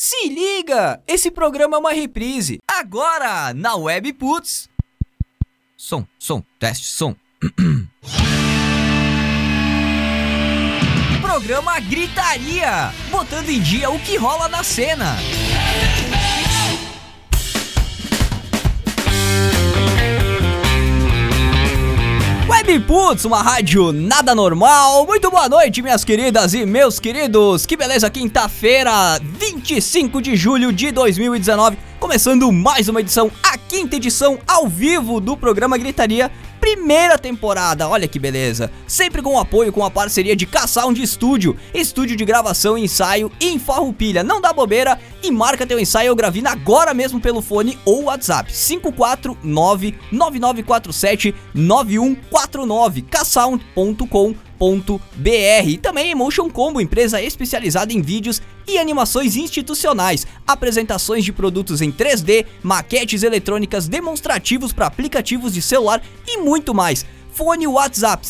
Se liga! Esse programa é uma reprise. Agora, na Web Putz. Som, som, teste, som. programa Gritaria, botando em dia o que rola na cena. Web Putz, uma rádio nada normal. Muito boa noite, minhas queridas e meus queridos. Que beleza, quinta-feira, 25 de julho de 2019. Começando mais uma edição, a quinta edição ao vivo do programa Gritaria primeira temporada. Olha que beleza. Sempre com o apoio, com a parceria de K-Sound Studio, estúdio de gravação e ensaio em Farroupilha. Não dá bobeira e marca teu ensaio ou gravina agora mesmo pelo fone ou WhatsApp 549 9947 9149 ksound.com.br e também Emotion Combo, empresa especializada em vídeos e animações institucionais, apresentações de produtos em 3D, maquetes eletrônicas, demonstrativos para aplicativos de celular e muito mais. Fone WhatsApp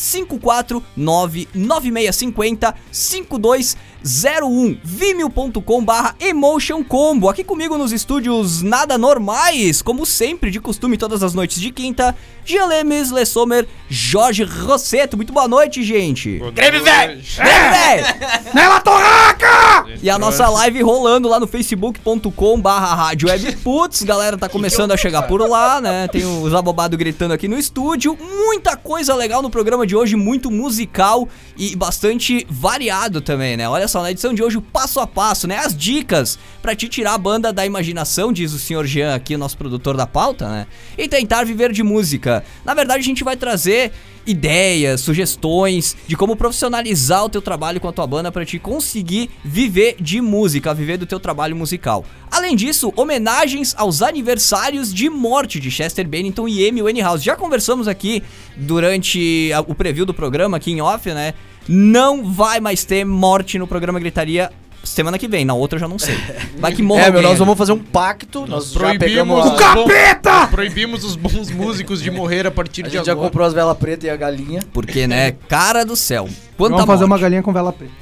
54996505201 vimeo.com barra Emotion Combo. Aqui comigo nos estúdios nada normais, como sempre, de costume, todas as noites de quinta. Jean Lemes, Le Sommer, Jorge Rosseto. Muito boa noite, gente. Greve, velho! Greve, velho! Nela Torraca! E a nossa live rolando lá no facebook.com barra rádio webputs. Galera tá começando a chegar por lá, né? Tem os abobados gritando aqui no estúdio. Muita coisa legal no programa de hoje, muito musical e bastante variado também, né? Olha só, na edição de hoje o passo a passo, né? As dicas para te tirar a banda da imaginação, diz o senhor Jean aqui, o nosso produtor da pauta, né? E tentar viver de música. Na verdade, a gente vai trazer ideias, sugestões de como profissionalizar o teu trabalho com a tua banda para te conseguir viver de música, viver do teu trabalho musical. Além disso, homenagens aos aniversários de morte de Chester Bennington e Amy Winehouse. Já conversamos aqui durante o preview do programa aqui em off, né? Não vai mais ter morte no programa Gritaria semana que vem, na outra eu já não sei. Vai que morre É, meu, nós vamos fazer um pacto. Nós, já Proibimos A... capeta! Proibimos os bons músicos de morrer a partir A de gente já agora. comprou as velas pretas e a galinha. Porque, né? Cara do céu. Quanta Vamos fazer uma morte. galinha com vela preta.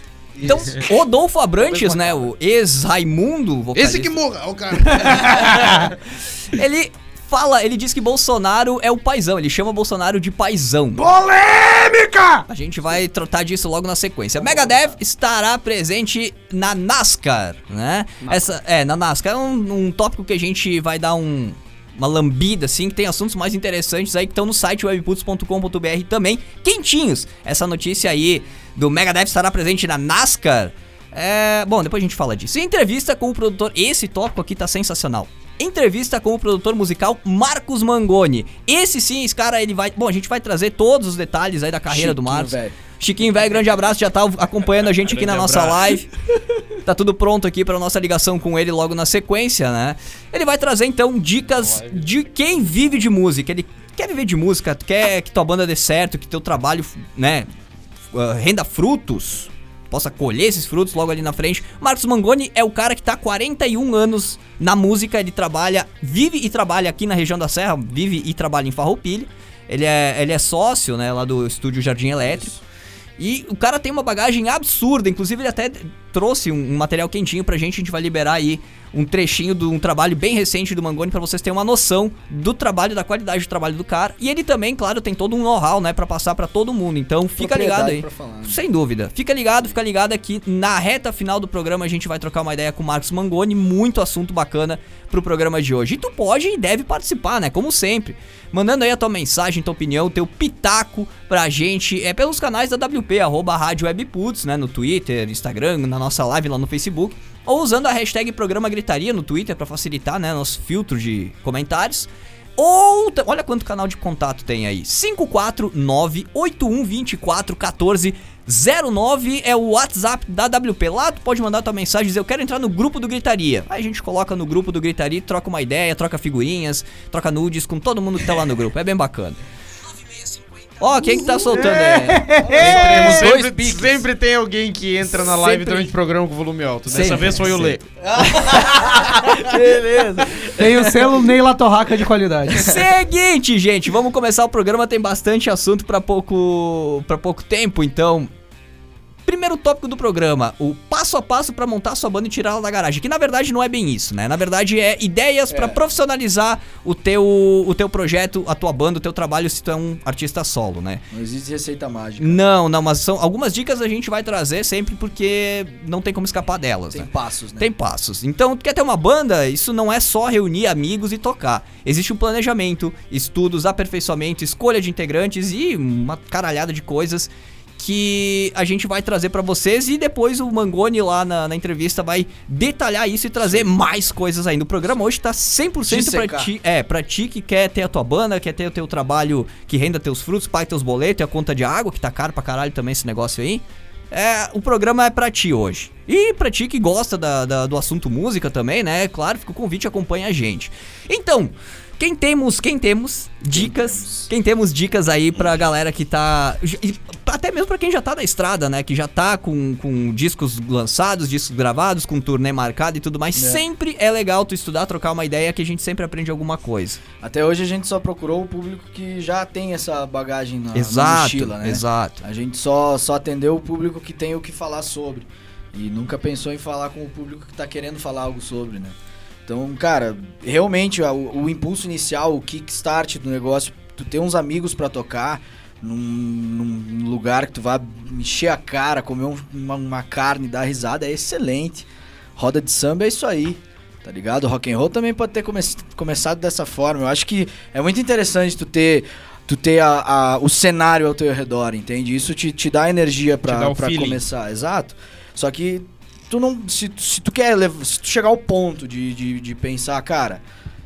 Então, Rodolfo Abrantes, né? O ex-Raimundo, Esse que morra, ó, cara. Ele fala, ele diz que Bolsonaro é o paizão, ele chama Bolsonaro de paizão. Polêmica! A gente vai tratar disso logo na sequência. Megadeth estará presente na NASCAR, né? Essa, é, na NASCAR é um, um tópico que a gente vai dar um, uma lambida, assim, que tem assuntos mais interessantes aí que estão no site webputs.com.br também, quentinhos. Essa notícia aí do Megadeth estará presente na NASCAR. É, bom, depois a gente fala disso. E entrevista com o produtor, esse tópico aqui tá sensacional. Entrevista com o produtor musical Marcos Mangoni. Esse sim, esse cara, ele vai. Bom, a gente vai trazer todos os detalhes aí da carreira do Chiquinho, Marcos. velho. Chiquinho, velho, grande abraço, já tá acompanhando a gente aqui na nossa abraço. live. Tá tudo pronto aqui pra nossa ligação com ele logo na sequência, né? Ele vai trazer então dicas de quem vive de música. Ele quer viver de música, quer que tua banda dê certo, que teu trabalho, né, uh, renda frutos, possa colher esses frutos logo ali na frente. Marcos Mangoni é o cara que tá há 41 anos na música, ele trabalha, vive e trabalha aqui na região da Serra, vive e trabalha em Farroupilha. Ele é, ele é sócio, né, lá do estúdio Jardim Elétrico. E o cara tem uma bagagem absurda, inclusive ele até trouxe um, um material quentinho pra gente, a gente vai liberar aí um trechinho de um trabalho bem recente do Mangoni pra vocês terem uma noção do trabalho, da qualidade do trabalho do cara. E ele também, claro, tem todo um know-how, né, pra passar pra todo mundo. Então fica ligado aí. Falar, né? Sem dúvida. Fica ligado, fica ligado aqui na reta final do programa a gente vai trocar uma ideia com o Marcos Mangoni, muito assunto bacana pro programa de hoje. E tu pode e deve participar, né? Como sempre. Mandando aí a tua mensagem, tua opinião, teu pitaco pra gente, é pelos canais da WP, arroba Rádio Webputs, né? No Twitter, Instagram, na nossa live lá no Facebook. Ou usando a hashtag Programa Gritaria no Twitter pra facilitar, né? Nosso filtro de comentários. Ou, olha quanto canal de contato tem aí. 549-8124-1409 é o WhatsApp da WP. Lá tu pode mandar tua mensagem dizer eu quero entrar no grupo do Gritaria. Aí a gente coloca no grupo do Gritaria, troca uma ideia, troca figurinhas, troca nudes com todo mundo que tá lá no grupo. É bem bacana. Ó, quem que tá soltando aí? Sempre, Dois sempre, tem alguém que entra na live Sempre. durante o programa com volume alto. Dessa Sempre, vez foi o Lê. Beleza. Tem o selo Neila Torraca de qualidade. Seguinte, gente, vamos começar o programa. Tem bastante assunto pra pouco, para pouco tempo, então Primeiro tópico do programa, o passo a passo pra montar sua banda e tirá-la da garagem. Que na verdade não é bem isso, né? Na verdade é ideias pra profissionalizar o teu, o teu projeto, a tua banda, o teu trabalho se tu é um artista solo, né? Não existe receita mágica. Não, não, mas são algumas dicas a gente vai trazer sempre porque não tem como escapar delas, Tem né? passos, né? Tem passos. Então, tu quer ter uma banda, isso não é só reunir amigos e tocar. Existe um planejamento, estudos, aperfeiçoamento, escolha de integrantes e uma caralhada de coisas que a gente vai trazer pra vocês e depois o Mangoni lá na, na entrevista vai detalhar isso e trazer mais coisas ainda. O programa hoje tá 100% pra Dissecar. ti, é, pra ti que quer ter a tua banda, quer ter o teu trabalho que renda teus frutos, pague teus boletos e a conta de água, que tá caro pra caralho também esse negócio aí. É, o programa é pra ti hoje. E pra ti que gosta da- da- do assunto música também, né? Claro, fica o convite, acompanha a gente. Então, quem temos, quem temos dicas, quem temos dicas aí pra galera que tá, até mesmo pra quem já tá na estrada, né, que já tá com, com discos lançados, discos gravados, com turnê marcado e tudo mais, É. sempre é legal tu estudar, trocar uma ideia que a gente sempre aprende alguma coisa. Até hoje a gente só procurou o público que já tem essa bagagem na, na exato, mochila, né? exato. A gente só, só atendeu o público que tem o que falar sobre. E nunca pensou em falar com o público que tá querendo falar algo sobre, né? Então, cara, realmente o, o impulso inicial, o kickstart do negócio, tu ter uns amigos pra tocar num, num lugar que tu vai encher a cara, comer um- uma, uma carne, dar risada, é excelente. Roda de samba é isso aí. Tá ligado? Rock and roll também pode ter come- começado dessa forma. Eu acho que é muito interessante tu ter tu ter a, a- o cenário ao teu redor, entende? Isso te, te dá energia pra, dá o pra feeling. começar, exato. Só que tu não. Se, se tu quer se tu chegar ao ponto de, de, de pensar, cara,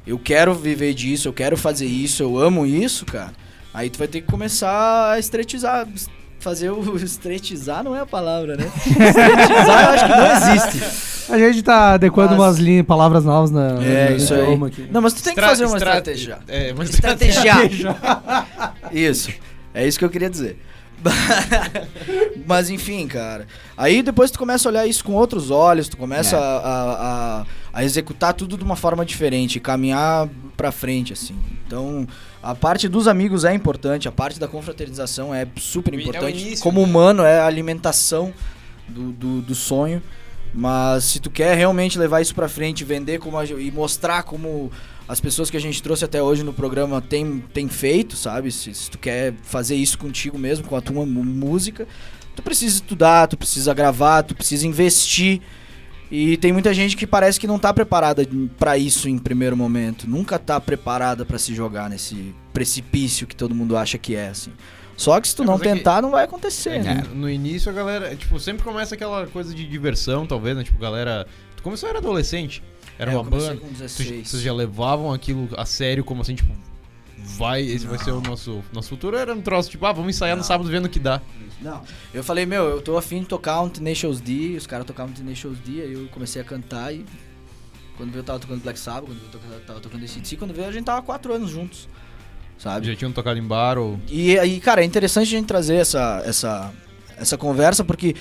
eu quero viver disso, eu quero fazer isso, eu amo isso, cara, aí tu vai ter que começar a estretizar. Fazer o estretizar não é a palavra, né? estretizar eu acho que não existe. A gente tá adequando Mas- umas linhas, palavras novas na, É, no isso aí. aqui. Não, mas tu tem que Estra- fazer uma estra- estratégia. É, uma Estratégia. Isso. É isso que eu queria dizer. Mas enfim, cara. Aí depois tu começa a olhar isso com outros olhos, tu começa É. a, a, a- a executar tudo de uma forma diferente, caminhar pra frente, assim. Então, a parte dos amigos é importante, a parte da confraternização é super É importante. início, Como né? humano, é a alimentação do, do, do sonho. Mas se tu quer realmente levar isso pra frente, vender como a, e mostrar como as pessoas que a gente trouxe até hoje no programa tem, tem feito, sabe? Se, se tu quer fazer isso contigo mesmo, com a tua música, tu precisa estudar, tu precisa gravar, tu precisa investir. E tem muita gente que parece que não tá preparada pra isso em primeiro momento. Nunca tá preparada pra se jogar nesse precipício que todo mundo acha que é, assim. Só que se tu É, não mas é que- tentar, não vai acontecer, É né? no início a galera, tipo, sempre começa aquela coisa de diversão, talvez, né? Tipo, galera. Tu começou era adolescente, era É, uma banda. com tu- 16. Vocês já levavam aquilo a sério, como assim, tipo, vai, esse vai ser o nosso, nosso futuro? Era um troço, tipo, ah, vamos ensaiar no Não. sábado vendo o que dá. Não, eu falei, meu, eu tô afim de tocar um Tenacious D, os caras tocavam Tenacious D, aí eu comecei a cantar e quando veio eu tava tocando Black Sabbath, quando eu tocava- tava tocando ACDC, quando veio a gente tava quatro anos juntos, sabe? Já tinham tocado em bar ou. E aí, cara, é interessante a gente trazer essa, essa, essa conversa, porque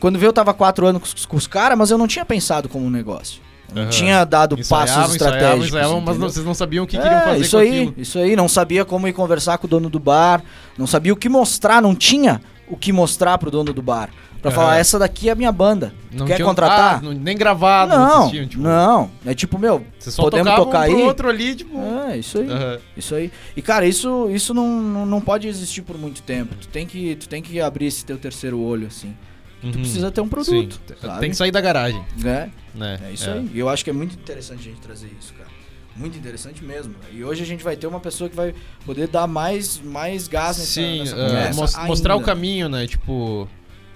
quando veio eu tava quatro anos com, com os caras, mas eu não tinha pensado como um negócio. Não Aham. tinha dado passos estratégicos. mas não- vocês não sabiam o que É, queriam fazer isso aí, aquilo. Isso aí, não sabia como ir conversar com o dono do bar, não sabia o que mostrar, não tinha o que mostrar pro dono do bar. Pra Aham. falar, essa daqui é a minha banda. Não quer contratar? Ah, não- nem gravado, não, tinham, tipo, não. É tipo, meu, podemos tocar um aí? outro ali, tipo. é, isso aí. aham. Isso aí. E cara, isso, isso não, não, não pode existir por muito tempo. Tu tem que, tu tem que abrir esse teu terceiro olho, assim. Tu Uhum. precisa ter um produto. Tem que sair da garagem, É, né? é isso aí. E eu acho que é muito interessante a gente trazer isso, cara. Muito interessante mesmo. E hoje a gente vai ter uma pessoa que vai poder dar mais, mais gás nessa, Sim, nessa mos- mostrar o caminho, né? Tipo.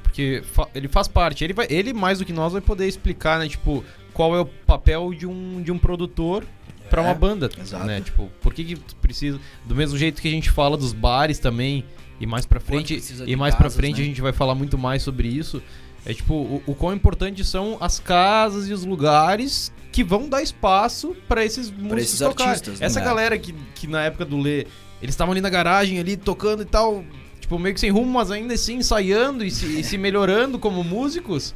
Porque fa- ele faz parte. Ele, vai, ele, mais do que nós, vai poder explicar, né? Tipo, qual é o papel de um, de um produtor É, uma banda. exato. Né? Tipo, por que, que tu precisa. Do mesmo jeito que a gente fala dos bares também. E mais pra frente. E mais casas, frente né? a gente vai falar muito mais sobre isso. É tipo, o, o quão importante são as casas e os lugares que vão dar espaço pra esses músicos esses tocarem. artistas, né? Essa É. galera que, que na época do Lê, eles estavam ali na garagem, ali tocando e tal, tipo, meio que sem rumo, mas ainda assim ensaiando e se, e se melhorando como músicos.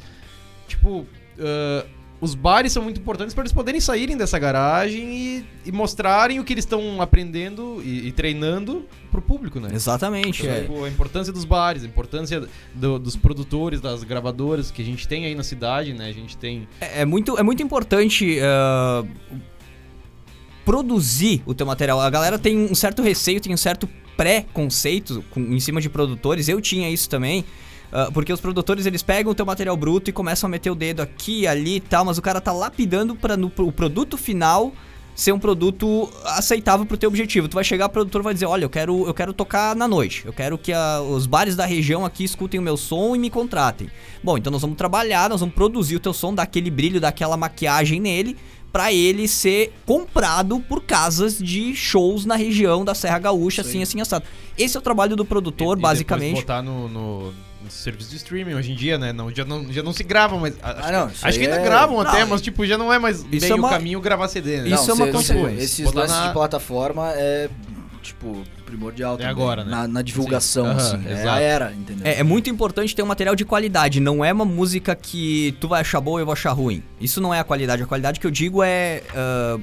Tipo, ah, os bares são muito importantes para eles poderem saírem dessa garagem e, e mostrarem o que eles estão aprendendo e, e treinando pro público, né? Exatamente. Então, é. tipo, a importância dos bares, a importância do- dos produtores, das gravadoras que a gente tem aí na cidade, né? A gente tem. É, é muito, é muito importante ah, produzir o teu material. A galera tem um certo receio, tem um certo pré-conceito em cima de produtores. Eu tinha isso também. Ah, porque os produtores eles pegam o teu material bruto e começam a meter o dedo aqui, ali e tal, mas o cara tá lapidando para o produto final ser um produto aceitável pro teu objetivo. Tu vai chegar, o produtor vai dizer, olha, eu quero, eu quero tocar na noite. Eu quero que a- os bares da região aqui escutem o meu som e me contratem. Bom, então nós vamos trabalhar, nós vamos produzir o teu som, dar aquele brilho, dar aquela maquiagem nele, pra ele ser comprado por casas de shows na região da Serra Gaúcha, assim, assim, assado. Esse é o trabalho do produtor, e- e basicamente. botar no, no, no serviço de streaming hoje em dia, né? Não, já, não, já não se grava, mas. a- Acho, Ah, não, que- acho que ainda é- gravam Não, até, mas tipo, já não é mais bem é uma- o caminho gravar CD, né? Isso é uma cê- cê- consequência. Esses Botar lances na- de plataforma é, tipo, primordial também. agora, né? Na, na divulgação, Sim. assim. Aham, é a exato. era, entendeu? É, é muito importante ter um material de qualidade, não é uma música que tu vai achar boa e eu vou achar ruim. Isso não é a qualidade. A qualidade que eu digo é ah,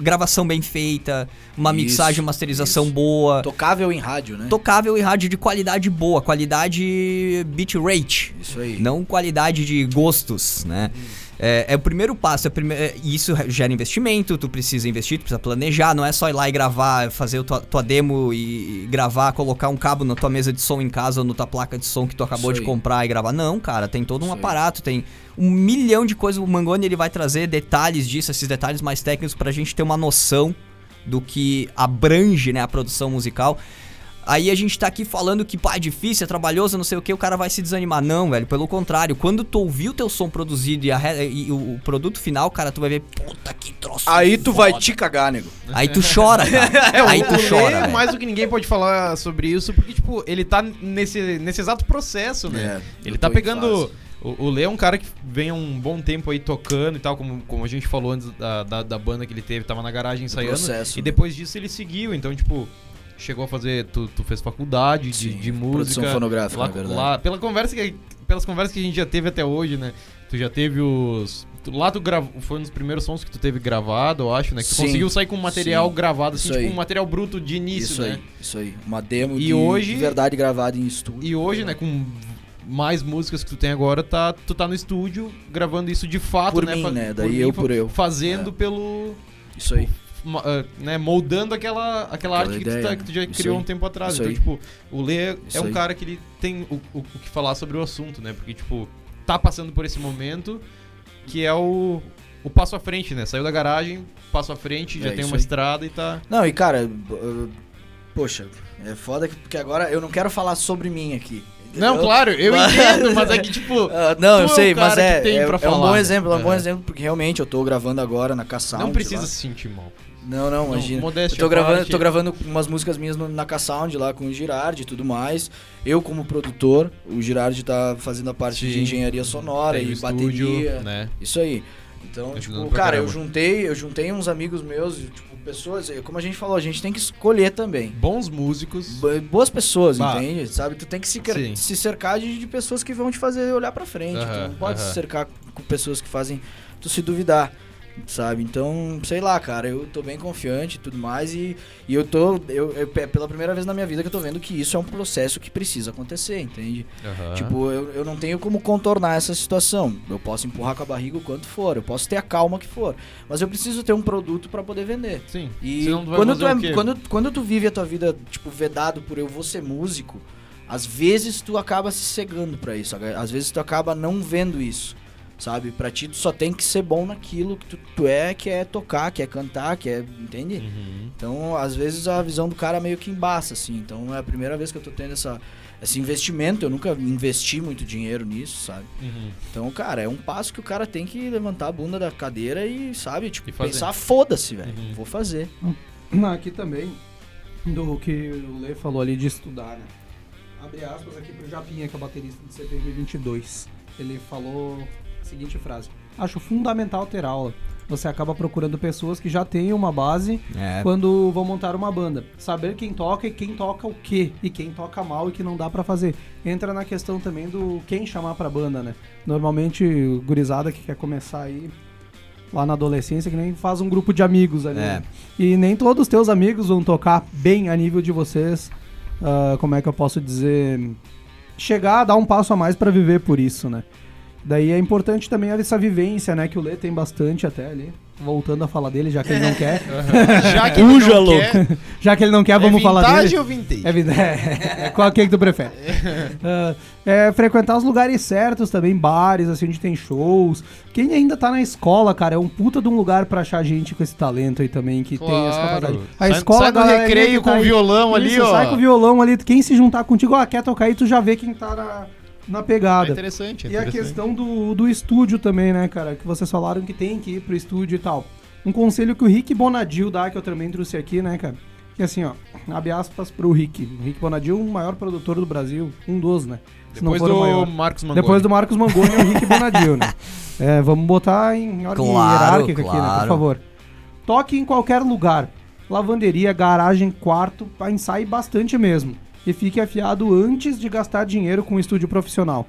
gravação bem feita, uma Isso, mixagem, masterização isso. boa, Tocável em rádio, né? tocável e rádio de qualidade boa, qualidade bitrate, Isso aí. não qualidade de gostos, né? É, é o primeiro passo, é prime- é, e isso gera investimento, tu precisa investir, tu precisa planejar, não é só ir lá e gravar, fazer a tua, tua demo e, e gravar, colocar um cabo na tua mesa de som em casa ou na tua placa de som que tu acabou de comprar e gravar. Não, cara, tem todo um aparato, tem um milhão de coisas. O Mangoni ele vai trazer detalhes disso, esses detalhes mais técnicos pra gente ter uma noção do que abrange, né, a produção musical. Aí a gente tá aqui falando que, pá, é difícil, é trabalhoso, não sei o que, o cara vai se desanimar. Não, velho, pelo contrário. Quando tu ouvir o teu som produzido e, a e o, o produto final, cara, tu vai ver, puta que troço Aí tu vai foda. te cagar, nego. Aí tu chora, cara. Aí É, o tu chora, velho. mais do que ninguém pode falar sobre isso, porque, tipo, ele tá nesse, nesse exato processo, né? É, ele tá pegando. O, o Lê é um cara que vem há um bom tempo aí tocando e tal, como, como a gente falou antes da, da, da banda que ele teve, tava na garagem ensaiando. processo, E né? depois disso ele seguiu, então, tipo, chegou a fazer. Tu, tu fez faculdade de, Sim, de produção música. fonográfica, lá, na verdade. lá- pela conversa que, pelas conversas que a gente já teve até hoje, né? Tu já teve os. tu- Lá tu gravou. Foi um dos primeiros sons que tu teve gravado, eu acho, né? Que tu Sim, conseguiu sair com material sim, gravado, assim, tipo um material bruto de início, Isso né? aí, isso aí. Uma demo E de, hoje- de verdade gravada em estúdio. E hoje, né, com mais músicas que tu tem agora, tá, tu tá no estúdio gravando isso de fato, Por né? mim, né? Daí eu fa- por eu. Fazendo É. pelo. Isso aí. Né, moldando aquela, aquela, Aquela arte que tu, tá- que tu já isso criou aí. um tempo atrás. Isso Então, aí. tipo, o Lê Isso é um aí. cara que ele tem o, o, o que falar sobre o assunto, né? Porque, tipo, tá passando por esse momento que é o, o passo à frente, né? Saiu da garagem, passo à frente, já É, tem uma aí. estrada e tá. Não, e cara, uh, poxa, é foda que- porque agora eu não quero falar sobre mim aqui. Não, entendeu? claro, eu Mas- entendo, mas é que, tipo. Ah, não, eu é sei, mas é, tem é, pra é um bom né? exemplo, é um bom É. exemplo, porque realmente eu tô gravando agora na K-Sound. não precisa se sentir mal. Não, não, imagina. modéstia Eu tô gravando, parte. tô gravando umas músicas minhas no- na K-Sound lá com o Girardi e tudo mais. Eu como produtor, o Girardi tá fazendo a parte de Sim. engenharia sonora Tem e estúdio, bateria. né? Isso aí. Então, Ajudando tipo, cara, eu juntei, eu juntei uns amigos meus, tipo, pessoas, como a gente falou, a gente tem que escolher também. Bons músicos. Bo- Boas pessoas, Bah. entende? Sabe? Tu tem que se, se cercar de, de pessoas que vão te fazer olhar pra frente. tu Aham, não pode aham. se cercar com pessoas que fazem tu se duvidar. Sabe? Então, sei lá, cara, eu tô bem confiante e tudo mais. E, e eu tô. Eu, eu- é pela primeira vez na minha vida que eu tô vendo que isso é um processo que precisa acontecer, entende? Aham. Tipo, eu, eu não tenho como contornar essa situação. Eu posso empurrar com a barriga o quanto for, eu posso ter a calma que for. Mas eu preciso ter um produto pra poder vender. Sim. E quando tu, é, quando, quando tu vive a tua vida, tipo, vedado por eu vou ser músico, às vezes tu acaba se cegando pra isso. Às vezes tu acaba não vendo isso. Sabe? Pra ti tu só tem que ser bom naquilo que tu, tu é, que é tocar, que é cantar, que é. Entende? Uhum. Então, às vezes a visão do cara meio que embaça, assim. Então é a primeira vez que eu tô tendo essa, esse investimento. Eu nunca investi muito dinheiro nisso, sabe? Uhum. Então, cara, é um passo que o cara tem que levantar a bunda da cadeira e, sabe, tipo, E pensar, foda-se, velho. Uhum. Vou fazer. Aqui também, do que o Lê falou ali de estudar, né? Abre aspas aqui pro Japinha, que é o baterista de CPM 22. Ele falou seguinte frase: Acho fundamental ter aula. Você acaba procurando pessoas que já têm uma base É. quando vão montar uma banda. Saber quem toca e quem toca o quê, e quem toca mal e que não dá pra fazer. Entra na questão também do quem chamar pra banda, né? Normalmente, gurizada que quer começar aí lá na adolescência, que nem faz um grupo de amigos ali. É. né? E nem todos os teus amigos vão tocar bem a nível de vocês. ah, como é que eu posso dizer? Chegar a dar um passo a mais pra viver por isso, né? Daí é importante também essa vivência, né? Que o Lê tem bastante até ali. Voltando a falar dele, já que ele não quer. Já que ele Uja, não louco. quer, Já que ele não quer, vamos é falar vintage dele. ou vintage? É, vida- é, qual que, é que tu prefere? Ah, é, frequentar os lugares certos também, bares, assim, onde tem shows. Quem ainda tá na escola, cara, é um puta de um lugar pra achar gente com esse talento aí também, que tem essa Claro. capacidade. A Sai- escola, sai do recreio tá com o aí- violão ali, Isso, ó. Sai com o violão ali, quem se juntar contigo, ó, quer tocar aí, tu já vê quem tá na, na É pegada. interessante, é E a questão do, do estúdio também, né, cara? Que vocês falaram que tem que ir pro estúdio e tal. Um conselho que o Rick Bonadil dá, que eu também trouxe aqui, né, cara? Que assim, ó, abre aspas pro Rick. O Rick Bonadil, o maior produtor do Brasil, um dos, né? Se Depois não for o do maior. Marcos Mangoni. Depois do Marcos Mangoni e o Rick Bonadil, né? É, vamos botar em ordem Claro, hierárquica aqui, né, claro. por favor. Toque em qualquer lugar. Lavanderia, garagem, quarto, pra ensaie bastante mesmo. E fique afiado antes de gastar dinheiro com um estúdio profissional.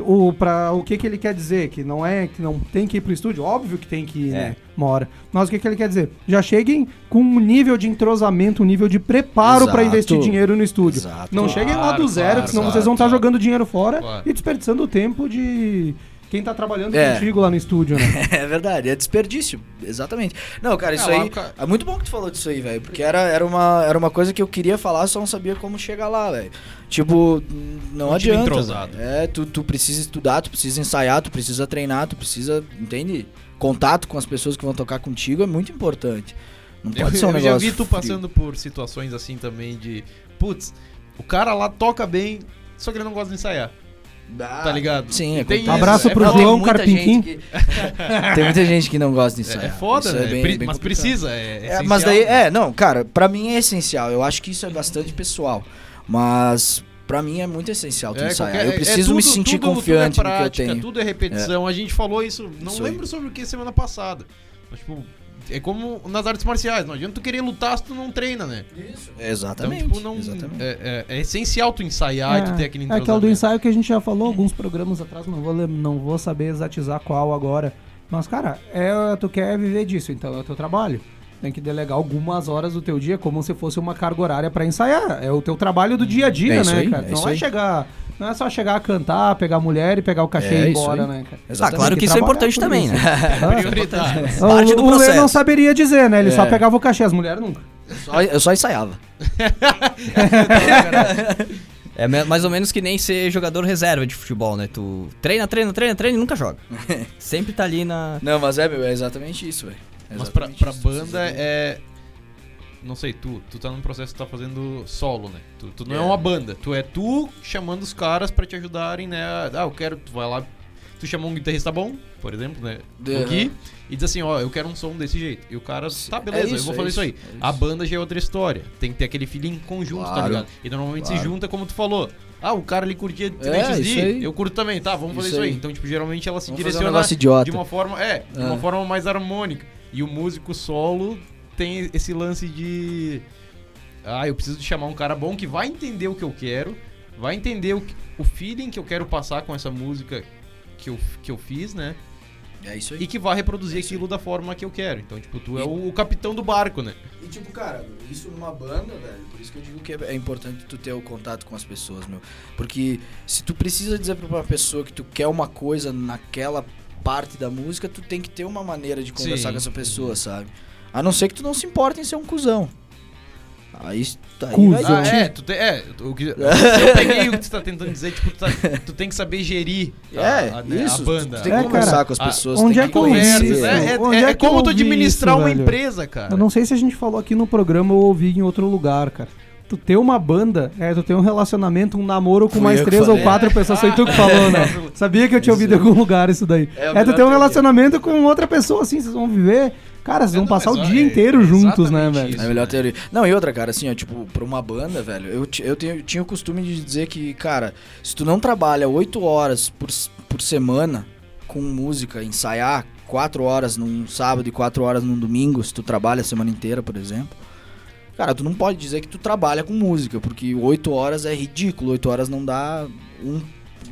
O, pra, o que, que ele quer dizer? Que não é que não tem que ir pro estúdio? Óbvio que tem que ir, É. né? Uma hora. Mas o que, que ele quer dizer? Já cheguem com um nível de entrosamento, um nível de preparo Exato. investir dinheiro no estúdio. Exato. Não cheguem lá Claro, do zero, claro, senão claro, vocês vão estar claro. jogando dinheiro fora Claro. e desperdiçando o tempo de quem tá trabalhando É. contigo lá no estúdio, né? É verdade, é desperdício, exatamente. Não, cara, isso É, aí. o ca- É muito bom que tu falou disso aí, velho. Porque era, era, uma, era uma coisa que eu queria falar, só não sabia como chegar lá, velho. Tipo, não Um adianta. entrosado. É, tu, tu precisa estudar, tu precisa ensaiar, tu precisa treinar, tu precisa. Entende? Contato com as pessoas que vão tocar contigo é muito importante. Não Eu, pode ser um eu negócio. já vi tu frio. passando por situações assim também de. Putz, o cara lá toca bem, só que ele não gosta de ensaiar. Ah, tá ligado? Sim, é Tem complicado. Abraço É pro foda. João Carpinquim. que- Tem muita gente que não gosta disso. É, é foda, Isso né? bem- Pre- bem mas complicado. precisa, é, É, mas daí, né? é, não, cara, pra mim é essencial. Eu acho que isso é bastante pessoal. Mas pra mim é muito essencial tu É, ensaiar. qualquer- eu é preciso me tudo- sentir tudo- confiante tudo é no que eu prática, tenho. Tudo é repetição. A gente falou isso, não Isso aí. lembro sobre o que semana passada. Mas, tipo, é como nas artes marciais. Não adianta tu querer lutar se tu não treina, né? Exatamente. Então, tipo, não, exatamente. é, é- é essencial tu ensaiar e tu ter aquele é aquela do ensaio que a gente já falou alguns programas atrás, não vou, não vou saber exatizar qual agora. Mas, cara, é, tu quer viver disso, então é o teu trabalho. Tem que delegar algumas horas do teu dia como se fosse uma carga horária pra ensaiar. É o teu trabalho do dia a dia, É né, aí, cara? é não aí. chegar. Não é só chegar a cantar, pegar a mulher e pegar o cachê É e ir embora, aí. né, cara? Ah, claro que isso é importante por também, isso. né? Ah, Prioridade. Parte do o, o Lê processo. não saberia dizer, né? Ele só É. pegava o cachê, as mulheres nunca. Só- eu só ensaiava. É mais ou menos que nem ser jogador reserva de futebol, né? Tu treina, treina, treina, treina e nunca joga. Sempre tá ali na. Não, mas é, meu, é exatamente isso, velho. É Mas pra, pra isso. banda é. Não sei, tu, tu tá num processo que tá fazendo solo, né? Tu, tu não é. É. uma banda, tu é tu chamando os caras pra te ajudarem, né? a- Ah, eu quero, tu vai lá, tu chamou um guitarrista bom, por exemplo, né? De- O Gui, e diz assim, ó, eu quero um som desse jeito. E o cara, tá, beleza, É eu isso, vou é fazer isso, aí. isso, é A isso. banda já é outra história. Tem que ter aquele feeling conjunto, tá Claro. ligado? E normalmente se Claro. junta como tu falou. Ah, o cara ali curtia É, isso D, aí. eu curto também, tá, vamos fazer Isso isso aí. aí. Então, tipo, geralmente ela se Vamos um direciona idiota. de uma forma, é, de uma Ah. forma mais harmônica. E o músico solo tem esse lance de ah, eu preciso de chamar um cara bom que vai entender o que eu quero, vai entender o, que- o feeling que eu quero passar com essa música que eu, que eu fiz, né? É isso aí. E que vai reproduzir aquilo da forma que eu quero. Então, tipo, tu é o, o capitão do barco, né? E tipo, cara, isso numa banda, velho, por isso que eu digo que é é importante tu ter o contato com as pessoas, meu. Porque se tu precisa dizer pra uma pessoa que tu quer uma coisa naquela parte da música, tu tem que ter uma maneira de conversar Sim. com essa pessoa, sabe? A não ser que tu não se importe em ser um cuzão. Aí, aí Cuzão. vai Ah, é, tu tem, é, o que, eu peguei o que tu tá tentando dizer, tipo, tu, tá- tu tem que saber gerir a, É, a, né, isso. a banda. Tu tem É, que conversar cara, com as a- pessoas, onde tem é que conhecer. isso? é, é, Onde é é que eu como tu administrar isso, uma velho? empresa, cara. Eu não sei se a gente falou aqui no programa ou ouvi em outro lugar, cara. Tu ter uma banda, é, tu ter um relacionamento, um namoro com Fui mais três ou falei. quatro pessoas, foi tu que falou, né? Sabia que eu tinha ouvido em algum lugar isso daí. É É, tu ter um relacionamento com outra pessoa, assim, vocês vão viver. Cara, vocês É, vão passar o dia é inteiro juntos, né, velho? isso. É a melhor né? teoria. Não, e outra, cara, assim, ó, tipo, pra uma banda, velho, eu, eu, tenho, eu tinha o costume de dizer que, cara, se tu não trabalha oito horas por, por semana com música, ensaiar quatro horas num sábado e quatro horas num domingo, se tu trabalha a semana inteira, por exemplo, cara, tu não pode dizer que tu trabalha com música, porque oito horas é ridículo, oito horas não dá um,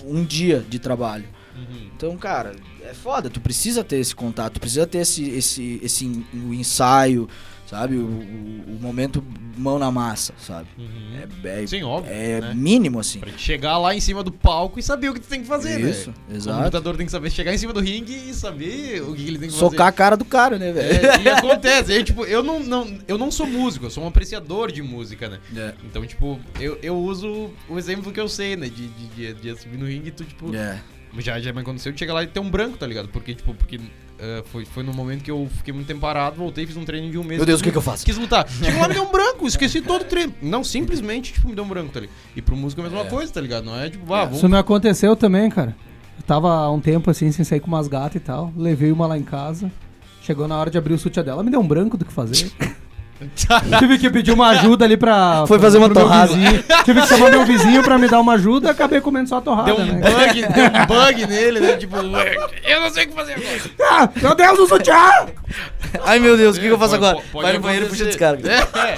um dia de trabalho. Uhum. Então, cara, é foda. Tu precisa ter esse contato, precisa ter esse, esse, esse ensaio, sabe? O, o- o momento mão na massa, sabe? Uhum. É, é, Sim, óbvio. é né? mínimo, assim. Pra chegar lá em cima do palco e saber o que tu tem que fazer, né? Isso, O exato. lutador tem que saber chegar em cima do ringue e saber o que ele tem que Socar a cara do cara, né, velho? fazer. É, e acontece. Eu, tipo, eu não, não, eu não sou músico, eu sou um apreciador de música, né? É. Então, tipo, eu, eu uso o exemplo que eu sei, né? De, de, de, de subir no ringue e tu, tipo, É. já, já me aconteceu de chegar lá e ter um branco, tá ligado? Porque, tipo, porque eh, foi, foi no momento que eu fiquei muito tempo parado, voltei, fiz um treino de um mês. Meu Deus, o que que eu faço? Quis lutar. Chegou lá, me deu um branco, esqueci todo o treino. Não, simplesmente, tipo, me deu um branco, tá ligado? E pro músico é a mesma É. coisa, tá ligado? Não é tipo, ah, vamos Isso me aconteceu também, cara. Eu tava há um tempo assim, sem sair com umas gatas e tal. Levei uma lá em casa. Chegou na hora de abrir o sutiã dela, me deu um branco do que fazer. Tive que pedir uma ajuda ali pra. Foi fazer uma torrada. Tive que chamar meu vizinho pra me dar uma ajuda acabei comendo só a torrada, Deu um né? bug, deu um bug nele, né? Tipo, eu não sei o que fazer agora. Ah, meu Deus, o sutiã! Ai, meu Deus, o que, que eu faço Pode- agora? pode Vai no banheiro e puxa descarga. É, é.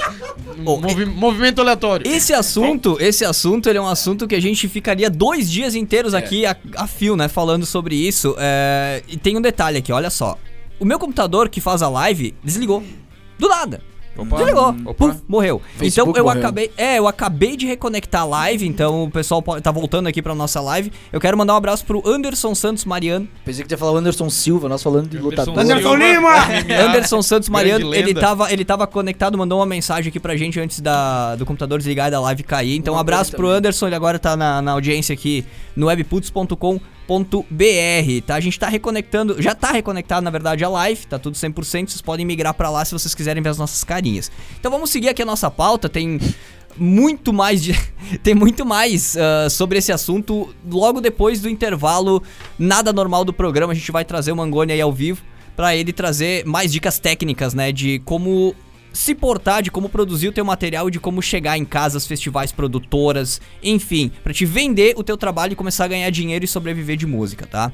Movi- movimento aleatório. Esse assunto, esse assunto, ele é um assunto que a gente ficaria dois dias inteiros aqui a, a fio, né, falando sobre isso. É, e tem um detalhe aqui, olha só. O meu computador que faz a live desligou. Do nada. Opa. Desligou. Opa. Puf, morreu. Facebook então eu morreu. acabei, é, eu acabei de reconectar a live, então o pessoal pode- tá voltando aqui pra nossa live. Eu quero mandar um abraço pro Anderson Santos Mariano. Pensei que tu ia falar o Anderson Silva, nós falando de Anderson lutador. Anderson Lima! Anderson Santos Mariano, ele lenda. tava, ele tava conectado, mandou uma mensagem aqui pra gente antes da, do computador desligar e da live cair. Então, um abraço pro. Anderson, ele agora tá na, na audiência aqui no webputs.com.br, tá? A gente tá reconectando, já tá reconectado, na verdade, a live, tá tudo 100%, vocês podem migrar pra lá se vocês quiserem ver as nossas carinhas. Então, vamos seguir aqui a nossa pauta, tem muito mais de, tem muito mais ah, sobre esse assunto logo depois do intervalo nada normal do programa a gente vai trazer o Mangoni aí ao vivo pra ele trazer mais dicas técnicas né de como se portar de como produzir o teu material de como chegar em casas, festivais, produtoras, enfim, pra te vender o teu trabalho e começar a ganhar dinheiro e sobreviver de música, tá?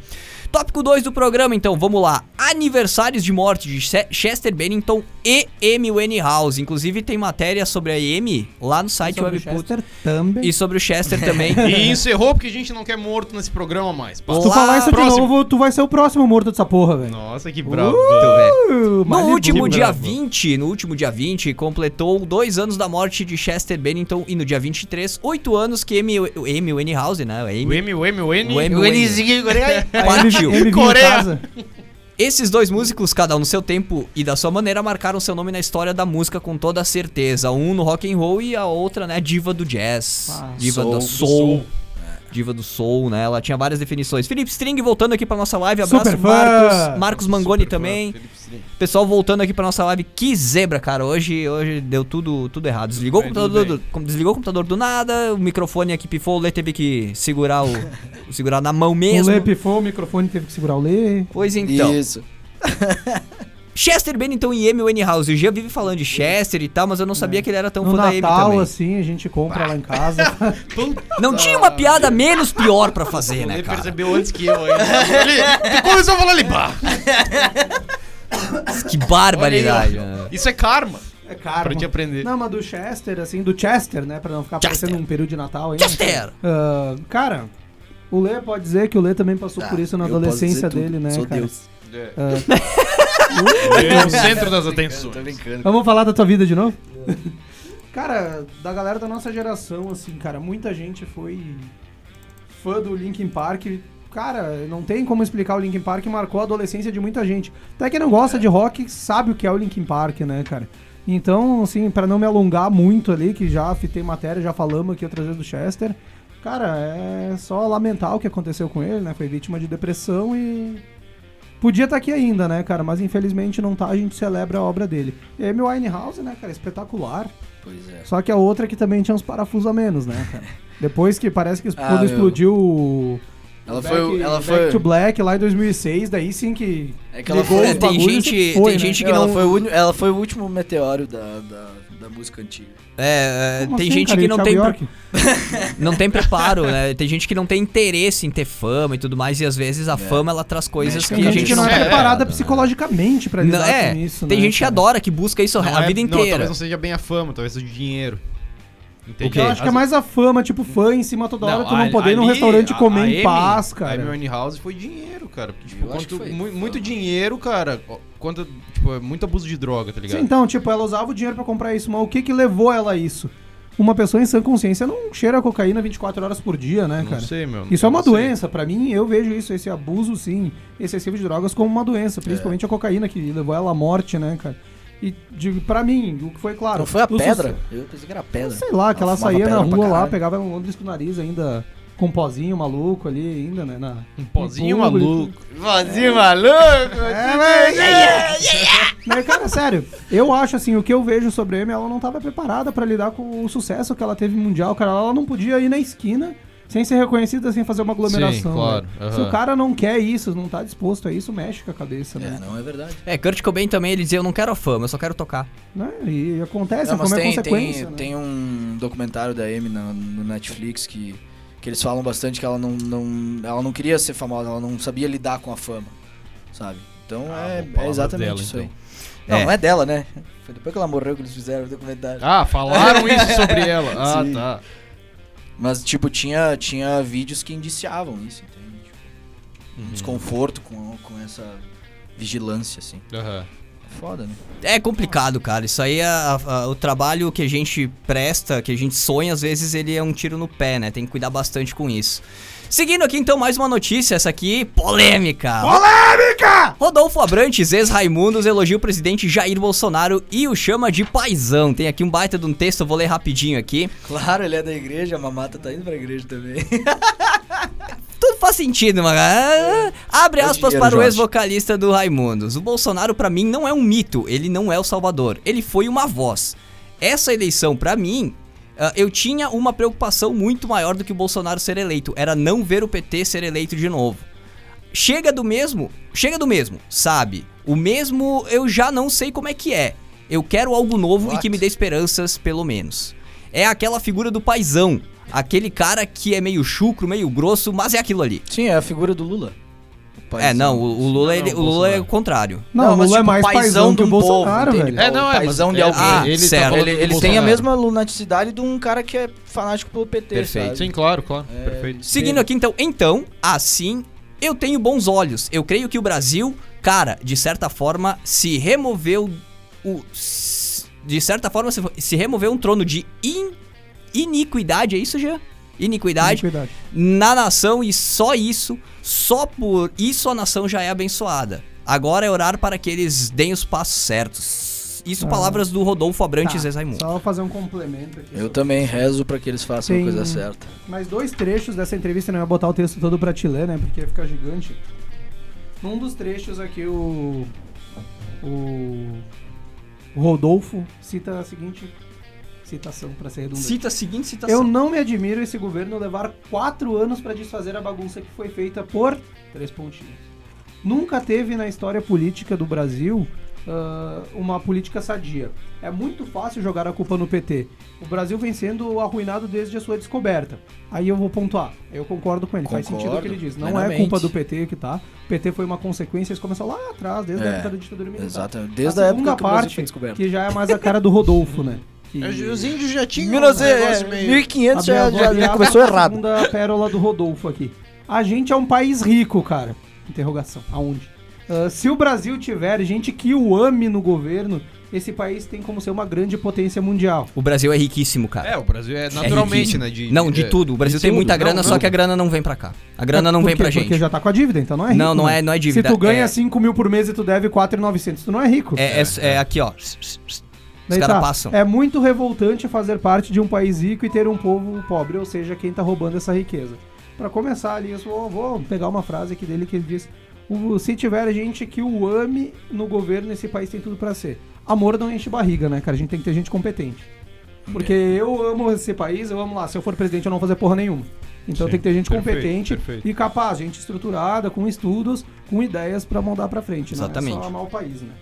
Tópico 2 do programa, então, vamos lá. Aniversários de morte de Che- Chester Bennington e Amy Winehouse. Inclusive tem matéria sobre a Amy lá no site Sobre o Webput. Chester também. E sobre o Chester também. E encerrou porque a gente não quer morto nesse programa mais. Se tu falar isso próximo. de novo, tu vai ser o próximo morto dessa porra, velho. Nossa, que bravo. Uh, No último dia bravo. 20, no último dia 20, completou dois anos da morte de Chester Bennington e no dia 23, oito anos que Amy, Amy Winehouse, né? a O Amy, M, o M, o N. O M, O Nzinho Coreia. A partiu. MV, Em Coreia. casa. Esses dois músicos, cada um no seu tempo e da sua maneira, marcaram seu nome na história da música com toda certeza. Um no rock and roll e a outra, né, diva do jazz, Ah, diva soul, do do soul, soul. diva do soul, né? Ela tinha várias definições. Felipe String voltando aqui pra nossa live, abraço Super fã. Marcos, Marcos Mangoni Super fã, também. String. Pessoal voltando aqui pra nossa live, que zebra, cara. Hoje, hoje deu tudo, tudo errado. Desligou, bem, o computador tudo do, desligou o computador do nada, o microfone aqui pifou, o Lê teve que segurar o segurar na mão O mesmo. Lê pifou, o microfone teve que segurar o Lê. Pois então. Isso. Chester Bennington e Amy Winehouse. O Gia vive falando de Chester e tal, mas eu não sabia que ele era tão No fã da Amy Natal, também. assim, a gente compra lá em casa. Não tinha uma piada menos pior pra fazer, Ele né, cara? percebeu antes que eu ainda. Ele, tu começou a falar ali, bah, Que barbaridade. né? Isso é karma. É caro. Pra te aprender. Não, mas do Chester, assim, do Chester, né? Pra não ficar Chester. parecendo um período de Natal aí. Chester! Ah, cara, o Lê pode dizer que o Lê também passou Tá, por isso na eu posso adolescência dizer tudo. dele, né, Sou cara? Deus. Ah, É o centro das atenções. Tô brincando. vamos falar da tua vida de novo? cara, da galera da nossa geração, assim, cara, muita gente foi fã do Linkin Park. Cara, não tem como explicar o Linkin Park, marcou a adolescência de muita gente. Até quem não gosta de rock sabe o que é o Linkin Park, né, cara? Então, assim, pra não me alongar muito ali, que já fitei matéria, já falamos aqui outras vezes do Chester, cara, é só lamentar o que aconteceu com ele, né? Foi vítima de depressão e podia estar aqui ainda, né, cara? Mas infelizmente não tá, a gente celebra a obra dele. E Amy Winehouse, né, cara, espetacular. Pois é. Só que a outra que também tinha uns parafusos a menos, né, cara? Depois que parece que Ah, quando meu. explodiu o Ela Back, foi. Ela Back foi. to Black lá em 2006, daí sim que É que ela foi- É, tem gente- foi, tem né? gente que ela, não- foi o, ela foi o último meteoro da, da, da música antiga. É, é, Como tem assim, gente cara? que não tem, pre- não tem preparo, né? Tem gente que não tem interesse em ter fama e tudo mais, e às vezes a fama ela traz coisas que Tem a gente gente que não não é, preparada é, psicologicamente pra lidar Não, é, com isso, tem né, gente que cara? adora, que busca isso Não a é- vida não, inteira. talvez não seja bem a fama, talvez seja o dinheiro. Entendi. O quê? Eu acho que é mais a fama, tipo, fã em cima toda hora, tu não a- poder ir num restaurante a- comer a em Amy- paz, A cara. Amy House foi dinheiro, cara. Porque, tipo, quanto- que foi mu- muito dinheiro, cara. Quanto, tipo, é muito abuso de droga, tá ligado? Sim, então, tipo, ela usava o dinheiro pra comprar isso, mas o que que levou ela a isso? Uma pessoa em sã consciência não cheira cocaína 24 horas por dia, né, não cara? sei, meu. Isso é uma não sei. doença, pra mim, eu vejo isso, esse abuso, sim, excessivo de drogas como uma doença, principalmente a cocaína, que levou ela à morte, né, cara? E, de, pra mim, o que foi claro... Não foi a pedra? suce- Eu pensei que era pedra. Sei lá, que ela fumava saía na rua lá, pegava um Londres com o nariz ainda com um pozinho maluco ali, ainda, né? Na, Um pozinho maluco. Vazio maluco! É, mas... Mas, cara, sério, eu acho assim, o que eu vejo sobre a Amy, ela não tava preparada pra lidar com o sucesso que ela teve mundial, cara. Ela não podia ir na esquina sem ser reconhecida, sem fazer uma aglomeração. Sim, claro, velho. Se o cara não quer isso, não tá disposto a isso, mexe com a cabeça, né? É, não é verdade. É, Kurt Cobain também, ele dizia, eu não quero a fama, eu só quero tocar. Né? E acontece, Não, a mas fama é tem, consequência, tem, né? tem um documentário da Amy no, no Netflix que, que eles falam bastante que ela não, não, ela não queria ser famosa, ela não sabia lidar com a fama, sabe? Então Ah, é, é exatamente dela, isso então. aí. Não, É. não é dela, né? Foi depois que ela morreu que eles fizeram o documentário. Ah, falaram isso sobre ela. Ah, Sim. tá. Mas, tipo, tinha, tinha vídeos que indiciavam isso, entende? Tipo, Uhum. um desconforto com, com essa vigilância, assim. Aham. É foda, né? É complicado, cara. Isso aí, é a- a- o trabalho que a gente presta, que a gente sonha, às vezes ele é um tiro no pé, né? Tem que cuidar bastante com isso. Seguindo aqui, então, mais uma notícia, essa aqui, polêmica. Polêmica! Rodolfo Abrantes, ex-Raimundos, elogia o presidente Jair Bolsonaro e o chama de paizão. Tem aqui um baita de um texto, eu vou ler rapidinho aqui. Claro, ele é da igreja, a mamata tá indo pra igreja também. Tudo faz sentido, mano. Ah, Abre É aspas dinheiro, para o ex-vocalista do Raimundos. O Bolsonaro, pra mim, não é um mito. Ele não é o Salvador. Ele foi uma voz. Essa eleição, pra mim, eu tinha uma preocupação muito maior do que o Bolsonaro ser eleito. Era não ver o PT ser eleito de novo. Chega do mesmo, chega do mesmo, sabe? O mesmo eu já não sei como é que é. Eu quero algo novo e What? que me dê esperanças, pelo menos. É aquela figura do paizão. Aquele cara que é meio chucro, meio grosso, mas é aquilo ali. Sim, é a figura do Lula. O É, não, o, o Lula, Não, ele- não, o Lula é o contrário. Não, o mas, Lula é tipo, mais paizão paizão que o de um Bolsonaro, povo, velho. É, não, é, paizão de é- alguém. Ah, ele certo. tá Ele, do ele tem a mesma lunaticidade de um cara que é fanático pelo PT, Perfeito. sabe? Sim, claro, claro. É, Perfeito. Seguindo aqui então, então, assim, eu tenho bons olhos. Eu creio que o Brasil, cara, de certa forma, se removeu o de certa forma se, se removeu um trono de in- iniquidade, é isso já? Iniquidade Cuidado. na nação e só isso, só por isso a nação já é abençoada. Agora é orar para que eles deem os passos certos. Isso Ah. palavras do Rodolfo Abrantes Tá, ex-Raimundo. Só fazer um complemento aqui. Eu sobre- também rezo pra que eles façam Tem- a coisa certa. Mais dois trechos dessa entrevista, não ia botar o texto todo pra te ler, né? Porque ia ficar gigante. Num dos trechos aqui. O. o Rodolfo cita a seguinte citação pra ser redundante. Cita a seguinte citação. Eu não me admiro esse governo levar quatro anos pra desfazer a bagunça que foi feita por três pontinhos. Nunca teve na história política do Brasil ah, uma política sadia. É muito fácil jogar a culpa no PT. O Brasil vem sendo arruinado desde a sua descoberta. Aí eu vou pontuar. Eu concordo com ele. Faz Concordo, sentido o que ele diz. Não é plenamente. culpa do PT que tá. O PT foi uma consequência. Isso começou lá atrás, desde a É, época da ditadura militar. Exatamente. Desde a, segunda época que o Brasil parte, foi descoberto. que já é mais a cara do Rodolfo, né? Que- Os índios já tinham 1900, um é, meio... 1500 já, já, já começou errado. Segunda pérola do Rodolfo aqui. A gente é um país rico, cara. Interrogação. Aonde? Ah, se o Brasil tiver gente que o ame no governo, esse país tem como ser uma grande potência mundial. O Brasil é riquíssimo, cara. É, o Brasil é naturalmente, riquíssimo. né? De, não, de é, tudo. O Brasil tem tudo. muita grana, Não, só não. que a grana não vem pra cá. A grana não Por vem pra gente. Porque já tá com a dívida, então não é rico. Não, não né? é, não é dívida. Se tu ganha é, 5 mil por mês e tu deve 4,900, tu não é rico. é, é, é aqui, ó. Os Daí caras tá, passam. É muito revoltante fazer parte de um país rico e ter um povo pobre, ou seja, quem tá roubando essa riqueza. Pra começar ali, eu vou, vou pegar uma frase aqui dele que ele diz: se tiver gente que o ame no governo, esse país tem tudo pra ser. Amor não enche barriga, né, cara? A gente tem que ter gente competente. Porque eu amo esse país, eu amo lá. Se eu for presidente, eu não vou fazer porra nenhuma. Então Sim, tem que ter gente perfeito, competente perfeito. e capaz, gente estruturada, com estudos, com ideias pra mandar pra frente. Não é Exatamente. só amar o país, né?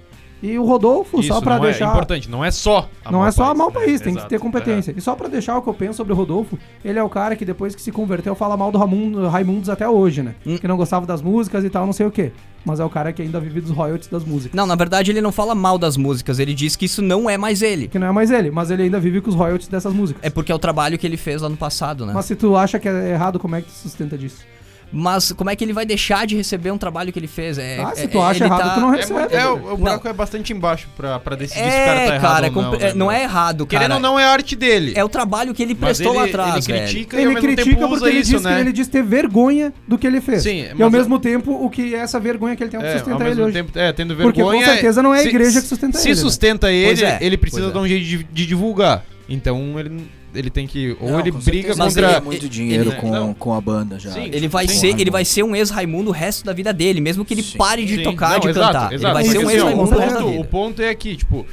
E o Rodolfo, Isso só pra não é deixar. importante, não é só não é só amar o né? país, tem que Exato. ter competência. E só pra deixar o que eu penso sobre o Rodolfo, ele é o cara que depois que se converteu fala mal do Raimundo, Raimundos até hoje, né? Hum. Que não gostava das músicas e tal, não sei o quê. Mas é o cara que ainda vive dos royalties das músicas. Não, na verdade ele não fala mal das músicas, ele diz que isso não é mais ele. Que não é mais ele, mas ele ainda vive com os royalties dessas músicas. É porque é o trabalho que ele fez lá no passado, né? Mas se tu acha que é errado, como é que tu sustenta disso? Mas como é que ele vai deixar de receber um trabalho que ele fez? É, ah, se é- tu acha ele errado, tá- tu não É, recebe. muito- é, o, velho. o buraco é bastante embaixo pra, pra decidir se o É, cara tá errado cara, é ou não, compre- né, é, não é errado, cara. Querendo ou não, é a arte dele. É o trabalho que ele Mas prestou ele, lá atrás, ele velho. critica ao Ele mesmo critica tempo porque usa ele, isso, diz, né? ele diz ter vergonha do que ele fez. Sim, e ao mas- mesmo tempo, o que é essa vergonha que ele tem é que É, ao sustenta mesmo ele hoje. tempo, é, tendo Porque vergonha. com certeza não é a se- igreja que sustenta se ele, né? sustenta ele, é, ele precisa é. dar um jeito de, de divulgar. Então ele, ele tem que. Ou Não, ele com briga certeza Mas ele contra. ganha muito dinheiro ele- com, não. com a banda já. Sim. Ele vai Sim. ser, ele vai ser um ex-Raimundo o resto da vida dele, mesmo que ele Sim. pare de Sim. tocar, Não, de exato, cantar. exato. Ele vai ser um Porque, assim, ex-Raimundo o o ponto, o ponto é que, tipo,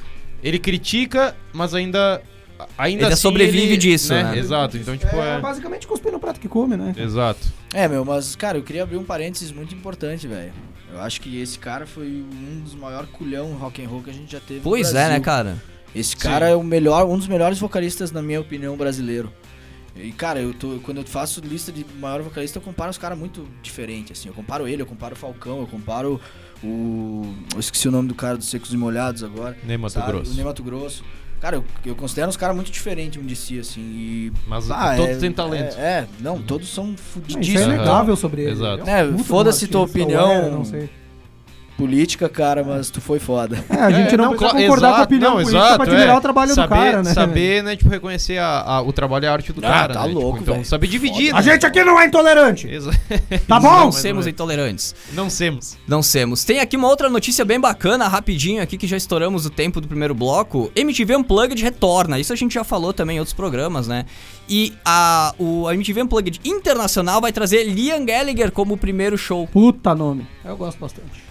ele critica, mas ainda. Ainda Ele assim sobrevive ele- disso, né? Exato, então, tipo, É, é. basicamente cuspir no prato que come, né? Exato. É, meu, mas, cara, eu queria abrir um parênteses muito importante, velho. Eu acho que esse cara foi um dos maiores culhão rock and roll que a gente já teve no Pois é, né, cara? Esse cara é o melhor, um dos melhores vocalistas, na minha opinião, brasileiro. E, cara, eu tô, quando eu faço lista de maior vocalista, eu comparo os caras muito diferentes, assim. Eu comparo ele, eu comparo o Falcão, eu comparo o... Eu esqueci o nome do cara dos Secos e Molhados agora. Nem Mato sabe? Grosso. O Ney Mato Grosso. Cara, eu, eu considero os caras muito diferentes um de si, assim, e... Mas Ah, todos é- têm talento. É, é, não, todos são é fudidíssimos. Aham. inegável sobre ele. Exato. É, foda-se tua artista, opinião. não sei. Política, cara, mas tu foi foda. É, a gente É, não, precisa cla- concordar com a exato, opinião não, política exato, pra admirar é. o trabalho saber, do cara, né? Saber, né, tipo, reconhecer a- a- o trabalho e a arte do Ah, cara. tá né? Tipo, louco, Então, velho. saber dividir. A né? gente aqui não é intolerante. Exa- Tá bom? Não não é. intolerantes. Não semos. Não semos. Tem aqui uma outra notícia bem bacana, rapidinho aqui, que já estouramos o tempo do primeiro bloco. MTV Unplugged retorna. Isso a gente já falou também em outros programas, né? E a, o a MTV Unplugged Internacional vai trazer Liam Gallagher como o primeiro show. Puta nome. Eu gosto bastante.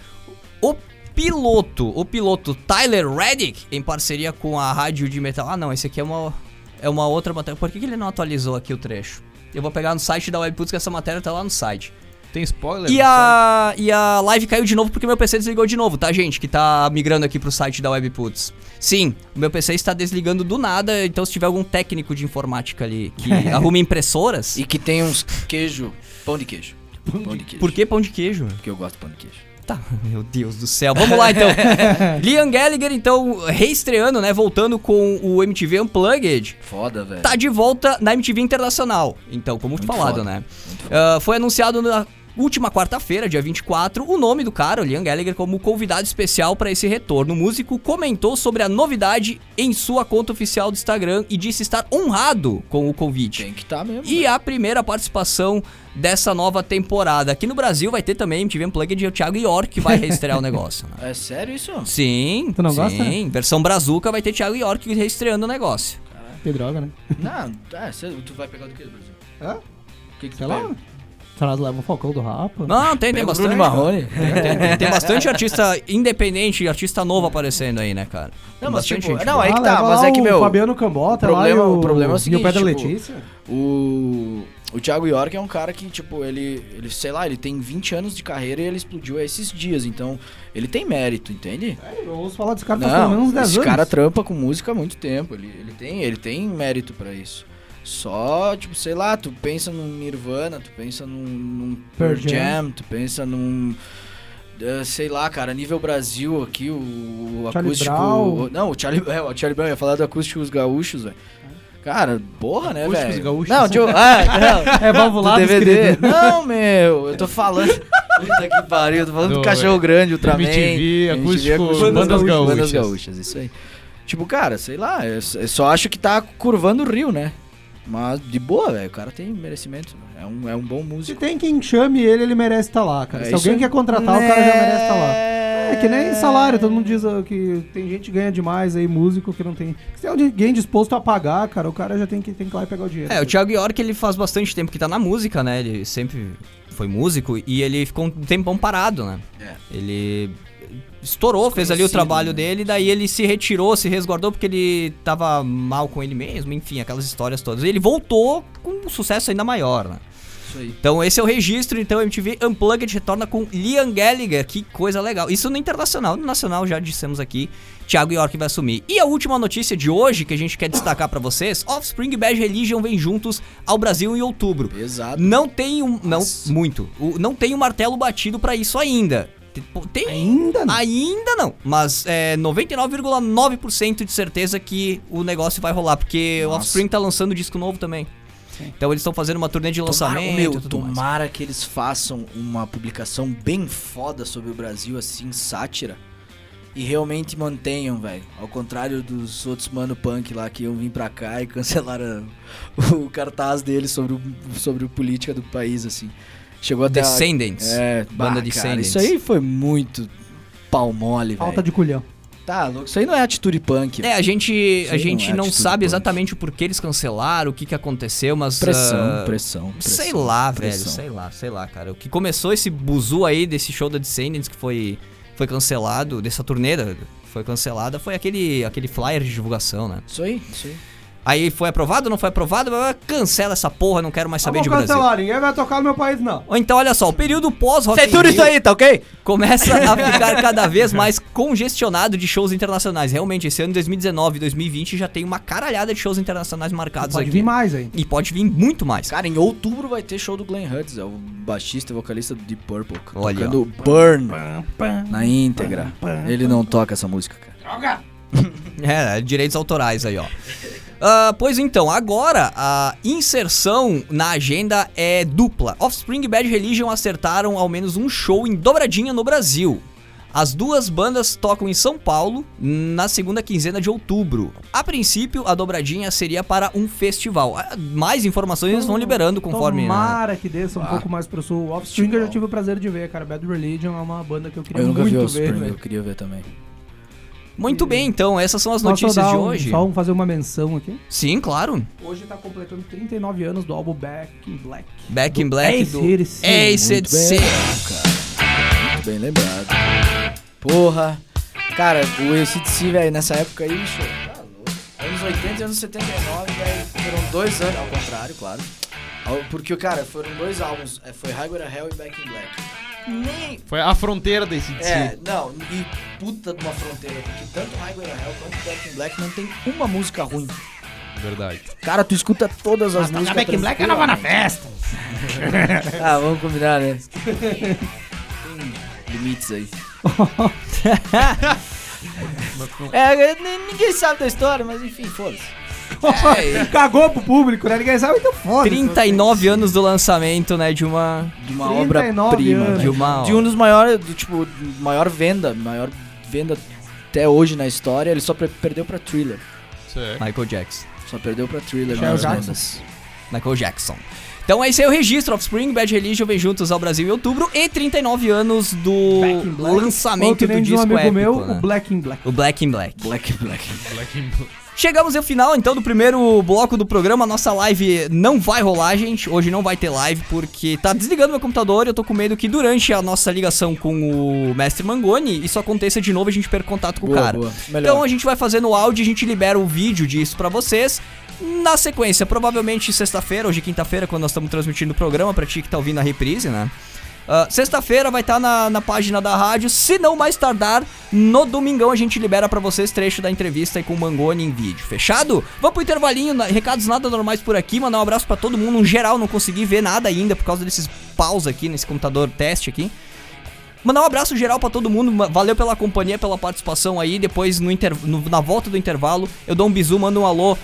O piloto, o piloto Tyler Reddick, em parceria com a rádio de metal. Ah, não, esse aqui é uma, é uma outra matéria. Por que, que ele não atualizou aqui o trecho? Eu vou pegar no site da Webputs, que essa matéria tá lá no site. Tem spoiler? E a, e a live caiu de novo porque meu PC desligou de novo, tá, gente? Que tá migrando aqui pro site da Webputs. Sim, o meu PC está desligando do nada, então se tiver algum técnico de informática ali que arrume impressoras. E que tem uns queijo, pão de queijo. Pão de queijo. Por que pão de queijo? Porque eu gosto de pão de queijo. Tá, meu Deus do céu. Vamos lá então. Liam Gallagher, então, reestreando, né? Voltando com o MTV Unplugged. Foda, velho. Tá de volta na MTV Internacional. Então, como Muito falado, foda. né? Ah, foi anunciado na última quarta-feira, dia 24, o nome do cara, o Liam Gallagher, como convidado especial para esse retorno. O músico comentou sobre a novidade em sua conta oficial do Instagram e disse estar honrado com o convite. Tem que tá mesmo. E a primeira participação dessa nova temporada. Aqui no Brasil vai ter também MTV Unplugged e o Thiago York que vai reestrear o negócio. né? É sério isso? Sim, Tu não sim. gosta? Versão Brazuca vai ter Thiago York reestreando o negócio. Que droga, né? Não, é, cê- tu vai pegar do que, Brasil? Hã? O que que tu Sei lá. pega? Traz leva o Falcão do Rapa. Não, tem, tem o bastante. Bruno Marrone. Tem, tem- tem- bastante artista independente, artista novo aparecendo aí, né, cara? Não, Tem mas bastante tipo, gente não, aí que Ah, tá, mas é que, o meu, Fabiano Cambota, o problema- lá, e o, o problema é o E seguinte, o Pedro tipo, Letícia. O, o Thiago York é um cara que, tipo, ele, ele, sei lá, ele tem 20 anos de carreira e ele explodiu esses dias, então ele tem mérito, entende? É, eu ouço falar desse cara pelo menos Não, uns 10 esse anos. cara trampa com música há muito tempo, ele, ele, tem, ele tem mérito pra isso. Só, tipo, sei lá, tu pensa num Nirvana, tu pensa num, num Pearl Pearl Jam, tu pensa num... eh, sei lá, cara, nível Brasil aqui, o, o acústico... Brown. o- não, o Charlie, é, o Charlie Brown, ia falar do acústico Os Gaúchos, velho. Cara, porra, né, velho? Gaúchos. Não, eu... Ah, não. É Do valvulados, DVD. querido. Não, meu, eu tô falando. Puta que pariu, eu tô falando do, Do, Cachorro Grande, Ultraman. MTV, acústico, acústico, bandas gaúchas. Bandas gaúchas, isso aí. Tipo, cara, sei lá, eu, eu só acho que tá curvando o rio, né? Mas de boa, velho, o cara tem merecimento. É um, é um bom Se músico. tem quem chame ele, ele merece estar lá, cara. É Se alguém quer contratar, o cara já merece estar lá. É que nem salário, todo mundo diz que tem gente que ganha demais aí, músico que não tem. Se tem alguém disposto a pagar, cara, o cara já tem que, tem que ir lá e pegar o dinheiro. É, o Thiago York, ele faz bastante tempo que tá na música, né? Ele sempre foi músico e ele ficou um tempão parado, né? É. Ele estourou, fez ali o Desconhecido, trabalho né? dele, daí ele se retirou, se resguardou porque ele tava mal com ele mesmo, enfim, aquelas histórias todas. E ele voltou com um sucesso ainda maior, né? Isso aí. Então esse é o registro, então MTV Unplugged retorna com Liam Gallagher, que coisa legal. Isso no internacional, no nacional já dissemos aqui, Thiago York vai assumir. E a última notícia de hoje que a gente quer destacar pra vocês, Offspring e Bad Religion vêm juntos ao Brasil em outubro. Pesado. Não tem um, não, Nossa. muito. O- não tem um martelo batido pra isso ainda. Tem- Tem Ainda não. Ainda não, mas é 99,9% de certeza que o negócio vai rolar, porque o Nossa. Offspring tá lançando disco novo também. Então eles estão fazendo uma turnê de Tomara, lançamento meu, e tudo mais. tomara que eles façam uma publicação bem foda sobre o Brasil, assim, sátira. E realmente mantenham, velho. Ao contrário dos outros mano punk lá que iam vir pra cá e cancelaram o cartaz deles sobre, o, sobre a política do país, assim. Chegou até. a- Descendants. É, Banda bah, cara, Descendants. Isso aí foi muito pau mole, Falta velho. de culhão. Tá louco. Isso aí não é atitude punk. É, a gente, a gente não é não sabe punk. exatamente o porquê eles cancelaram, o que que aconteceu, mas... Pressão, ah, pressão, Sei pressão, lá, pressão. velho, sei lá, sei lá, cara. O que começou esse buzu aí desse show da Descendants que foi, foi cancelado, dessa turnê da- foi cancelada, foi aquele, aquele flyer de divulgação, né? Isso aí, isso aí. Aí foi aprovado, não foi aprovado, cancela essa porra, não quero mais saber de Brasil. cancelar, ninguém vai tocar no meu país, não. Ou então, olha só, o período pós-Rock in Censura isso Rio aí, tá ok? começa a ficar cada vez mais congestionado de shows internacionais. Realmente, esse ano 2019 e 2020 já tem uma caralhada de shows internacionais marcados Pode aqui. vir mais aí. E pode vir muito mais. Cara, em outubro vai ter show do Glenn Hughes, é o baixista e vocalista do Deep Purple, Olha, tocando Burn na íntegra. Ele não toca essa música, cara. É, direitos autorais aí, ó. Ah, pois então, agora a inserção na agenda é dupla. Offspring e Bad Religion acertaram ao menos um show em dobradinha no Brasil. As duas bandas tocam em São Paulo na segunda quinzena de outubro. A princípio, a dobradinha seria para um festival. Ah, Mais informações eles vão liberando conforme. né? Tomara que desça um Ah. pouco mais pro sul. Offspring eu já tive o prazer de ver, cara. Bad Religion é uma banda que eu queria Eu nunca vi muito ver, Spring, velho. eu queria ver também. Muito bem, então, essas são as Posso notícias dar de um- hoje. Só fazer uma menção aqui. Sim, claro. Hoje tá completando 39 anos do álbum Back in Black. Back in Do Black AC/DC. do AC/DC. Muito bem, cara. Muito bem lembrado. Porra. Cara, o ACDC, velho, nessa época aí, bicho, tá louco. Anos 80 e anos 79, velho, foram dois anos, ao contrário, claro. Porque, cara, foram dois álbuns, é, foi Highway to Hell e Back in Black. Nem... Foi a fronteira desse É, não, e puta de uma fronteira, porque tanto Highway to Hell quanto Back in Black não tem uma música ruim. Verdade. Cara, tu escuta todas as músicas Back in Black eu não vou na festa. Ah, vamos combinar, né? Tem limites aí. É, ninguém sabe da história, mas enfim, foda-se. Cagou pro público, né? Ninguém sabe, então foda 39 anos do lançamento, né, de uma De uma 39 obra-prima. de De, uma de um dos maiores, do, tipo, maior venda, maior venda até hoje na história, ele só per- perdeu pra Thriller. Certo. Michael Jackson. Só perdeu pra Thriller Michael nas Jackson. vendas. Michael Jackson. Então esse aí é o registro Offspring, Bad Religion vem juntos ao Brasil em outubro e 39 anos do in Black. Lançamento do diz um disco amigo épico, meu, né? o Black in Black. O Black in Black. Black Black. Black and Blue. Chegamos ao final então do primeiro bloco do programa. Nossa live não vai rolar, gente. Hoje não vai ter live porque tá desligando meu computador e eu tô com medo que durante a nossa ligação com o mestre Mangoni isso aconteça de novo e a gente perca contato com o Boa, cara. boa. Então a gente vai fazer no áudio, a gente libera o vídeo disso pra vocês. Na sequência, provavelmente sexta-feira, hoje é quinta-feira, quando nós estamos transmitindo o programa, pra ti que tá ouvindo a reprise, né? Ah, Sexta-feira vai estar na, na página da rádio, se não mais tardar, no domingão a gente libera pra vocês trecho da entrevista com o Mangoni em vídeo, fechado? Vamos pro intervalinho, recados nada normais por aqui, mandar um abraço pra todo mundo, no geral não consegui ver nada ainda por causa desses paus aqui, nesse computador teste aqui. Mandar um abraço geral pra todo mundo. Valeu pela companhia, pela participação aí. Depois, no no- na volta do intervalo, eu dou um bisu, mando um alô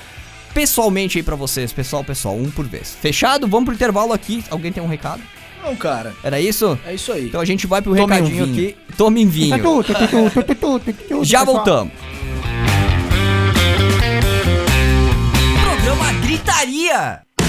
pessoalmente aí pra vocês. Pessoal, pessoal, um por vez. Fechado? Vamos pro intervalo aqui. Alguém tem um recado? Não, cara. Era isso? É isso aí. Então a gente vai pro Tome recadinho um aqui. Tome vinho. Já voltamos. Programa Gritaria.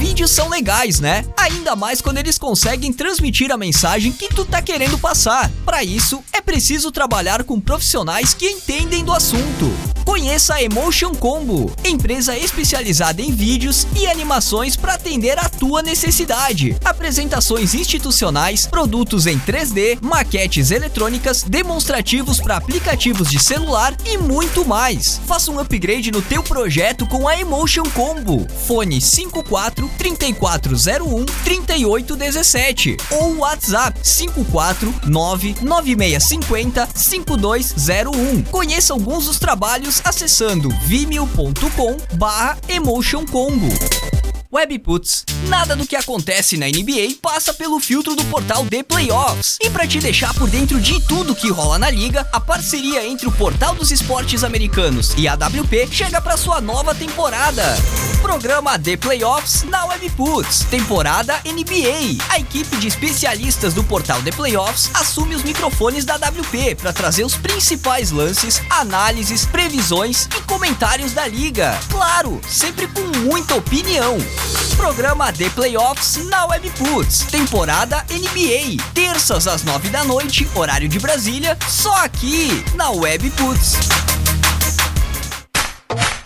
Vídeos são legais, né? Ainda mais quando eles conseguem transmitir a mensagem que tu tá querendo passar. Para isso, é preciso trabalhar com profissionais que entendem do assunto. Conheça a Emotion Combo, empresa especializada em vídeos e animações para atender a tua necessidade. Apresentações institucionais, produtos em 3D, maquetes eletrônicas, demonstrativos para aplicativos de celular e muito mais. Faça um upgrade no teu projeto com a Emotion Combo. Fone 54 3401 3817 ou WhatsApp 549 9650 5201. Conheça alguns dos trabalhos acessando vimeo.com barra Emotion Combo. Webputs. Nada do que acontece na NBA passa pelo filtro do portal The Playoffs. E para te deixar por dentro de tudo que rola na liga, a parceria entre o Portal dos Esportes Americanos e a WP chega para sua nova temporada. Programa The Playoffs na Webputs. Temporada NBA. A equipe de especialistas do portal The Playoffs assume os microfones da WP para trazer os principais lances, análises, previsões e comentários da liga. Claro, sempre com muita opinião. Programa The Playoffs na Webputs. Temporada NBA. Terças às nove da noite, horário de Brasília, só aqui na Webputs.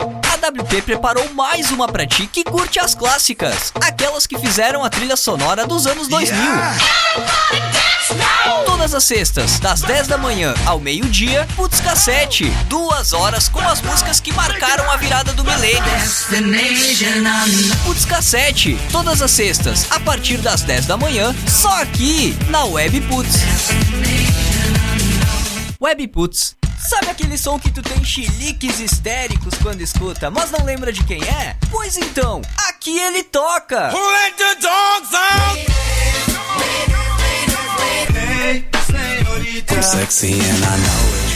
A WP preparou mais uma pra ti que curte as clássicas, aquelas que fizeram a trilha sonora dos anos 2000. Todas as sextas, das 10 da manhã ao meio-dia, Putz Cassete. Duas horas com as músicas que marcaram a virada do milênio. Putz Cassete. Todas as sextas, a partir das 10 da manhã, só aqui na Web Putz. Web Putz. Sabe aquele som que tu tem chiliques histéricos quando escuta, mas não lembra de quem é? Pois então, aqui ele toca! I'm sexy and I know it.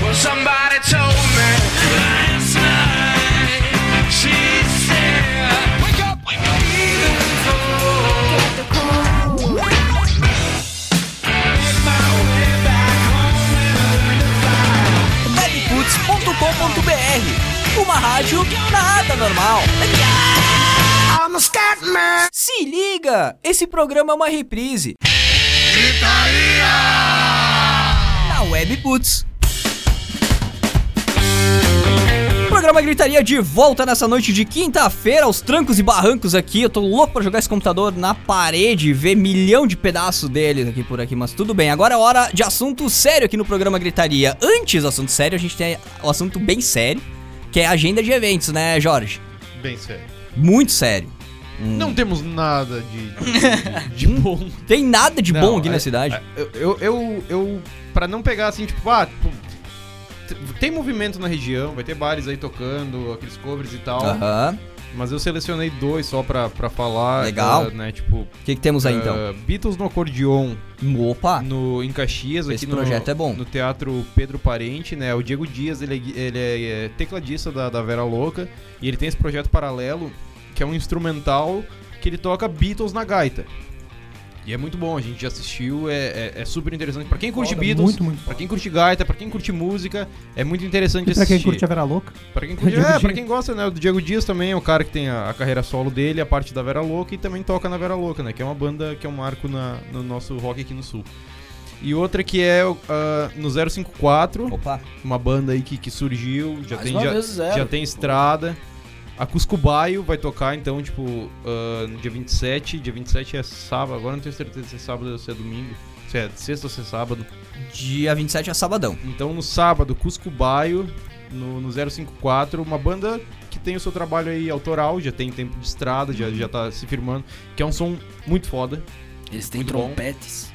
Well, somebody told me last night. She said, "Wake up, wake up, even before." Made my way back home and webputs.com.br Uma rádio nada normal. I'm a scat man. Se liga, esse programa é uma reprise. Na Webputs. Programa Gritaria de volta nessa noite de quinta-feira, aos trancos e barrancos aqui. Eu tô louco pra jogar esse computador na parede, ver milhão de pedaços deles aqui por aqui, mas tudo bem. Agora é hora de assunto sério aqui no programa Gritaria. Antes do assunto sério, a gente tem o assunto bem sério, que é a agenda de eventos, né, Jorge? Bem sério. Muito sério. Não temos nada de, de, de bom. Tem nada de Não, bom aqui é- na cidade. é- Eu, eu, eu, eu- pra não pegar assim, tipo, ah, tipo, tem movimento na região, vai ter bares aí tocando, aqueles covers e tal. Aham. Mas eu selecionei dois só pra, pra falar. Legal. ah, né, tipo, O que, que temos aí então? ah, Beatles no acordeon Opa! no, em Caxias, Esse aqui no, projeto é bom. no Teatro Pedro Parente, né? O Diego Dias, ele é, ele é, é tecladista da, da Vera Louca e ele tem esse projeto paralelo que é um instrumental que ele toca Beatles na gaita. E é muito bom, a gente já assistiu, é, é, é super interessante. Pra quem curte Foda, Beatles, muito, muito pra quem curte gaita, pra quem curte música, é muito interessante E pra assistir. quem curte a Vera Louca? Pra quem, curte, Diego é, pra quem gosta, né? O Diego Dias também é o cara que tem a, a carreira solo dele, a parte da Vera Louca e também toca na Vera Louca, né? Que é uma banda que é um marco na, no nosso rock aqui no Sul. E outra que é ah, no 054, Opa! uma banda aí que, que surgiu, já Mais tem, uma já, vez zero. já tem estrada. A Cuscubaio vai tocar então, tipo, ah, no dia 27. Dia 27 é sábado, agora não tenho certeza se é sábado ou se é domingo. Se é sexta ou se é sábado. Dia 27 é sabadão. Então no sábado, Cuscubaio, no, no 054, uma banda que tem o seu trabalho aí autoral, já tem tempo de estrada, já, já tá se firmando, que é um som muito foda. Eles têm Muito bom.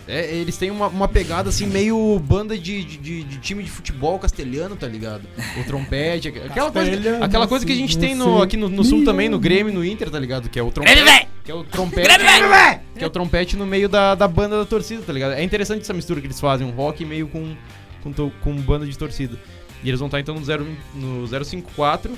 É, eles têm uma, uma pegada assim, meio banda de, de, de- time de futebol castelhano, tá ligado? O trompete, aquela coisa, aquela coisa que a gente tem no, aqui no, no sul também, no Grêmio, no Inter, tá ligado? Que é o trompete. Que é o trompete. Que é o trompete no meio da, da banda da torcida, tá ligado? É interessante essa mistura que eles fazem, um rock meio com, com, to- com banda de torcida. E eles vão estar então no, 0, no 054.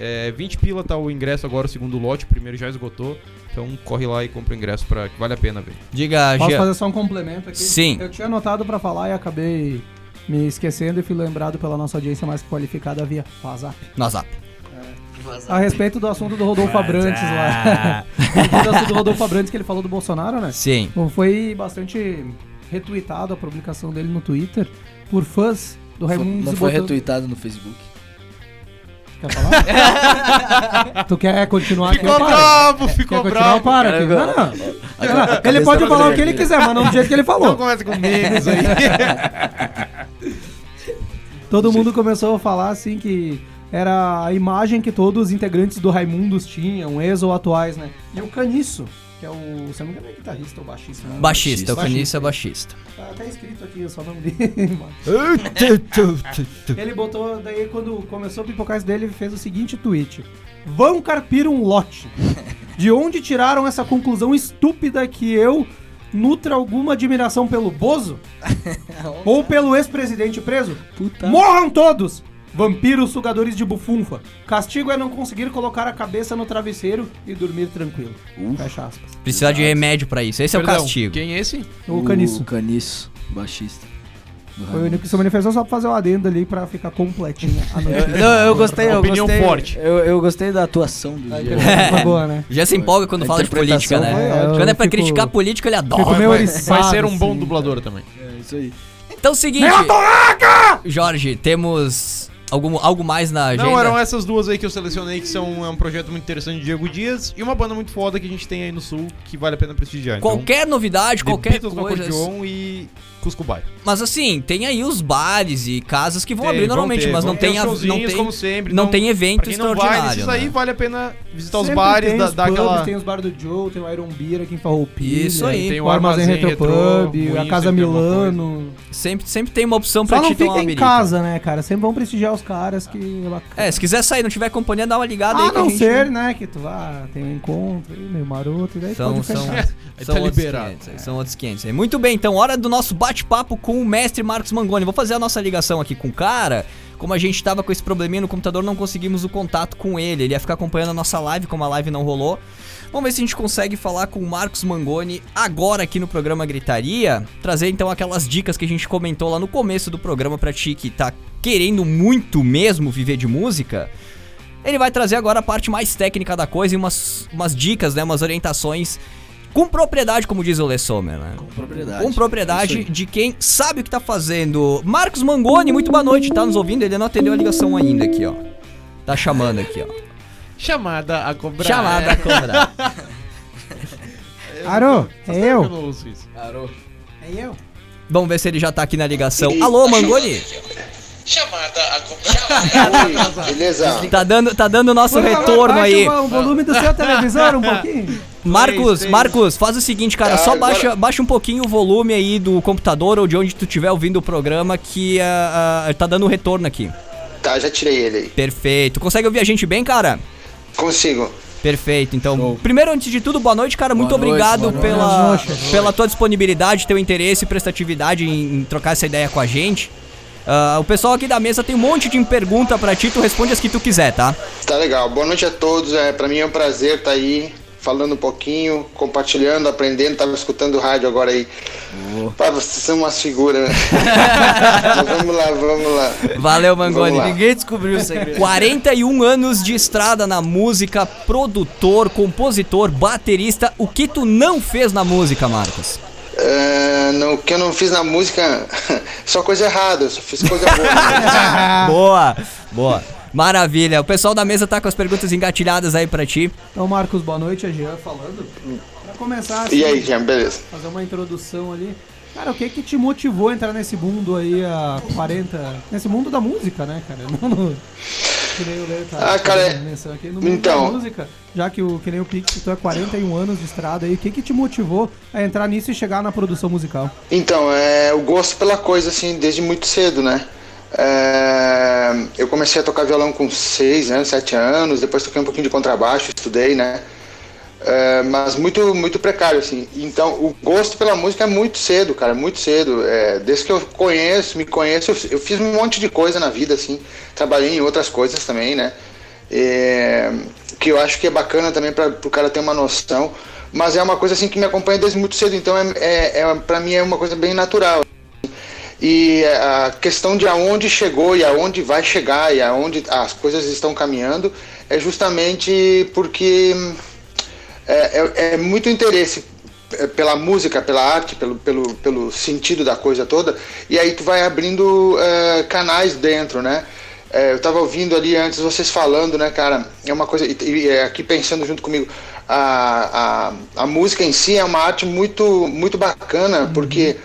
É, 20 pila tá o ingresso agora, o segundo lote, o primeiro já esgotou. Então corre lá e compra o ingresso pra, que vale a pena ver. Diga, Posso Gia. fazer só um complemento aqui? Sim. Eu tinha anotado pra falar e acabei me esquecendo e fui lembrado pela nossa audiência mais qualificada via WhatsApp. No WhatsApp. A respeito do assunto do Rodolfo Abrantes lá. a respeito do assunto do Rodolfo Abrantes que ele falou do Bolsonaro, né? Sim. Foi bastante retweetado a publicação dele no Twitter por fãs do Raimundo Não foi retweetado no Facebook. Quer falar? tu quer continuar aqui? Ficou eu paro. bravo, Quer ficou continuar? bravo. Eu paro aqui. Não, não. Não, Ele pode falar o que ele quiser, mas não do jeito que ele Não falou. começa com memes aí. Todo mundo começou a falar assim que era a imagem que todos os integrantes do Raimundos tinham, ex ou atuais, né? E o Caniço, que é o. Se eu não me engano, é guitarrista ou baixista, né? Baixista, o. Caniço é baixista. Tá até escrito aqui, eu só não li. mano. ele botou, daí quando começou a pipocar isso dele, ele fez o seguinte tweet: Vão carpir um lote. De onde tiraram essa conclusão estúpida que eu nutra alguma admiração pelo Bozo? Ou pelo ex-presidente preso? Morram todos! Vampiros sugadores de bufunfa. Castigo é não conseguir colocar a cabeça no travesseiro e dormir tranquilo. Fecha aspas. Precisa de remédio pra isso. Esse é o Perdão, castigo. Quem é esse? O Caniço. O Caniço, baixista. Foi o único que se manifestou só pra fazer o adendo ali pra ficar completinha a notícia. Não, eu gostei, eu Opinião gostei. forte. Eu, eu gostei da atuação do A Diego. interpretação foi boa, né? Já se empolga quando A fala de política, né? ótima. Quando é pra Eu fico- criticar política, ele adora. Vai, oriçado, vai ser um bom assim. dublador também. É isso aí. Então é o seguinte. Jorge, temos algum, algo mais na agenda? Não, eram essas duas aí que eu selecionei, que são é um projeto muito interessante de Diego Dias e uma banda muito foda que a gente tem aí no sul que vale a pena prestigiar. Então, Qualquer novidade, The qualquer Beatles no coisa. acordeon e Cusco Bar. Mas assim, tem aí os bares e casas que vão Tem, abrir vão normalmente, ter, mas não tem, os a, não tem, como sempre, não não- tem evento quem não vai extraordinário. nesses aí, né? vale a pena visitar os Sempre bares, tem da, os dar pubs, aquela... Tem os bares do Joe, tem o Iron Beer aqui em Farroupilha. Isso aí. Tem o Armazém Retro Retrô, Pub, a Casa Milano. Sempre, sempre tem uma opção pra Só não ti tomar fica em casa, né, cara? Sempre vão prestigiar os caras que é. É, se quiser sair e não tiver companhia, dá uma ligada aí A não ser, né, que tu vá, tem um encontro aí, meio maroto, e daí São, pode são, fechar. Aí são tá outros liberado. 500, aí, são outros 500. aí. Muito bem, então, hora do nosso bate-papo com o mestre Marcos Mangoni. Vou fazer a nossa ligação aqui com o cara. Como a gente tava com esse probleminha no computador, não conseguimos o contato com ele. Ele ia ficar acompanhando a nossa live, como a live não rolou. Vamos ver se a gente consegue falar com o Marcos Mangoni agora aqui no programa Gritaria. Trazer então aquelas dicas que a gente comentou lá no começo do programa pra ti que tá querendo muito mesmo viver de música. Ele vai trazer agora a parte mais técnica da coisa e umas, umas dicas, né, umas orientações com propriedade, como diz o Le Sommer, né? Com propriedade. Com propriedade aí. de quem sabe o que tá fazendo. Marcos Mangoni, muito boa noite, tá nos ouvindo? Ele não atendeu a ligação ainda aqui, ó. Tá chamando aqui, ó. Chamada a cobrar. Chamada a cobrar. Aro, é Faz tempo que eu. isso. Parou. É eu. Vamos ver se ele já tá aqui na ligação. Alô, Mangoni? Chamada a cobrar. Beleza? Tá dando, tá dando o nosso Por retorno baixa aí. O volume do seu televisor um pouquinho. Marcos. Marcos, faz o seguinte, cara, Ah, só agora- baixa, baixa um pouquinho o volume aí do computador ou de onde tu estiver ouvindo o programa que ah, ah, tá dando retorno aqui. Tá, já tirei ele aí. Perfeito. Consegue ouvir a gente bem, cara? Consigo. Perfeito. Então, primeiro, antes de tudo, boa noite, cara. Muito noite, obrigado boa pela, Boa noite. pela tua disponibilidade, teu interesse e prestatividade em, em trocar essa ideia com a gente. Ah, o pessoal aqui da mesa tem um monte de pergunta pra ti, tu responde as que tu quiser, tá? Tá legal. Boa noite a todos. É, pra mim é um prazer estar aí falando um pouquinho, compartilhando, aprendendo. Tava escutando o rádio agora aí. Pá, vocês são umas figuras, né? Vamos lá, vamos lá. Valeu, Mangoni. Ninguém descobriu o segredo. 41 anos de estrada na música, produtor, compositor, baterista. O que tu não fez na música, Marcos? É, no, o que eu não fiz na música, só coisa errada, eu só fiz coisa boa. boa, boa. Maravilha. O pessoal da mesa tá com as perguntas engatilhadas aí pra ti. Então, Marcos, boa noite. A Jean falando. Pra começar, assim, E aí, Jean, beleza? fazer uma introdução ali. Cara, o que que te motivou a entrar nesse mundo aí há 40... Nesse mundo da música, né, cara? Não no... Que nem o tá Ah, cara, menção aqui. No mundo então- da música, já que o que nem o Pix, tu é 41 anos de estrada aí, o que que te motivou a entrar nisso e chegar na produção musical? Então, é o gosto pela coisa, assim, desde muito cedo, né? É, eu comecei a tocar violão com 6 anos, 7 anos, depois toquei um pouquinho de contrabaixo, estudei, né? É, mas muito, muito precário, assim. Então, o gosto pela música é muito cedo, cara, muito cedo. É, desde que eu conheço, me conheço, eu, fiz um monte de coisa na vida, assim. Trabalhei em outras coisas também, né? É, que eu acho que é bacana também para o cara ter uma noção. Mas é uma coisa assim que me acompanha desde muito cedo, então é, é, é para mim é uma coisa bem natural. E a questão de aonde chegou e aonde vai chegar e aonde as coisas estão caminhando é justamente porque é, é- é muito interesse é, pela música, pela arte, pelo, pelo, pelo sentido da coisa toda, e aí tu vai abrindo é, canais dentro, né? É, eu tava ouvindo ali antes vocês falando, né, cara? É uma coisa, e, e, aqui pensando junto comigo, a, a, a música em si é uma arte muito, muito bacana, porque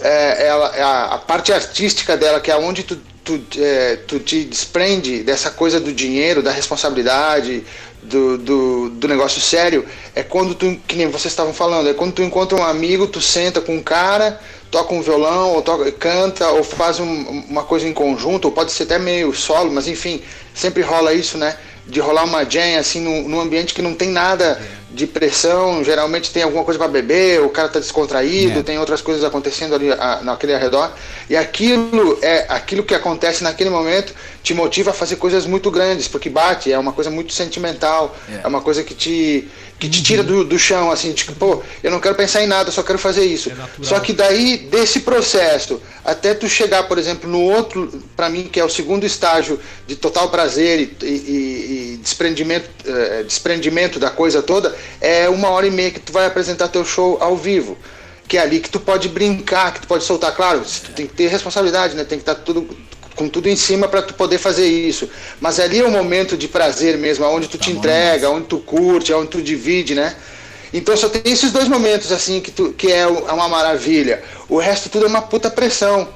é, ela, a, a parte artística dela, que é onde tu, tu, é, tu te desprende dessa coisa do dinheiro, da responsabilidade, do, do, do negócio sério, é quando tu, que nem vocês estavam falando, é quando tu encontra um amigo, tu senta com um cara, toca um violão, ou toca, canta, ou faz um- uma coisa em conjunto, ou pode ser até meio solo, mas enfim, sempre rola isso, né? De rolar uma jam assim num, num ambiente que não tem nada de pressão, geralmente tem alguma coisa para beber, o cara tá descontraído, tem outras coisas acontecendo ali a, naquele arredor, e aquilo é aquilo que acontece naquele momento te motiva a fazer coisas muito grandes, porque bate, é uma coisa muito sentimental, é, uma coisa que te que te tira do, do chão, assim, tipo, pô, eu não quero pensar em nada, eu só quero fazer isso. Só que daí, desse processo, até tu chegar, por exemplo, no outro, pra mim, que é o segundo estágio de total prazer e, e- e desprendimento, eh, desprendimento da coisa toda, é uma hora e meia que tu vai apresentar teu show ao vivo. Que é ali que tu pode brincar, que tu pode soltar, claro, tu tem que ter responsabilidade, né? Tem que estar tudo com tudo em cima para tu poder fazer isso. Mas ali é o momento de prazer mesmo, onde tu te entrega, onde tu curte, onde tu divide, né? Então só tem esses dois momentos assim que, tu, que é é uma maravilha. O resto tudo é uma puta pressão.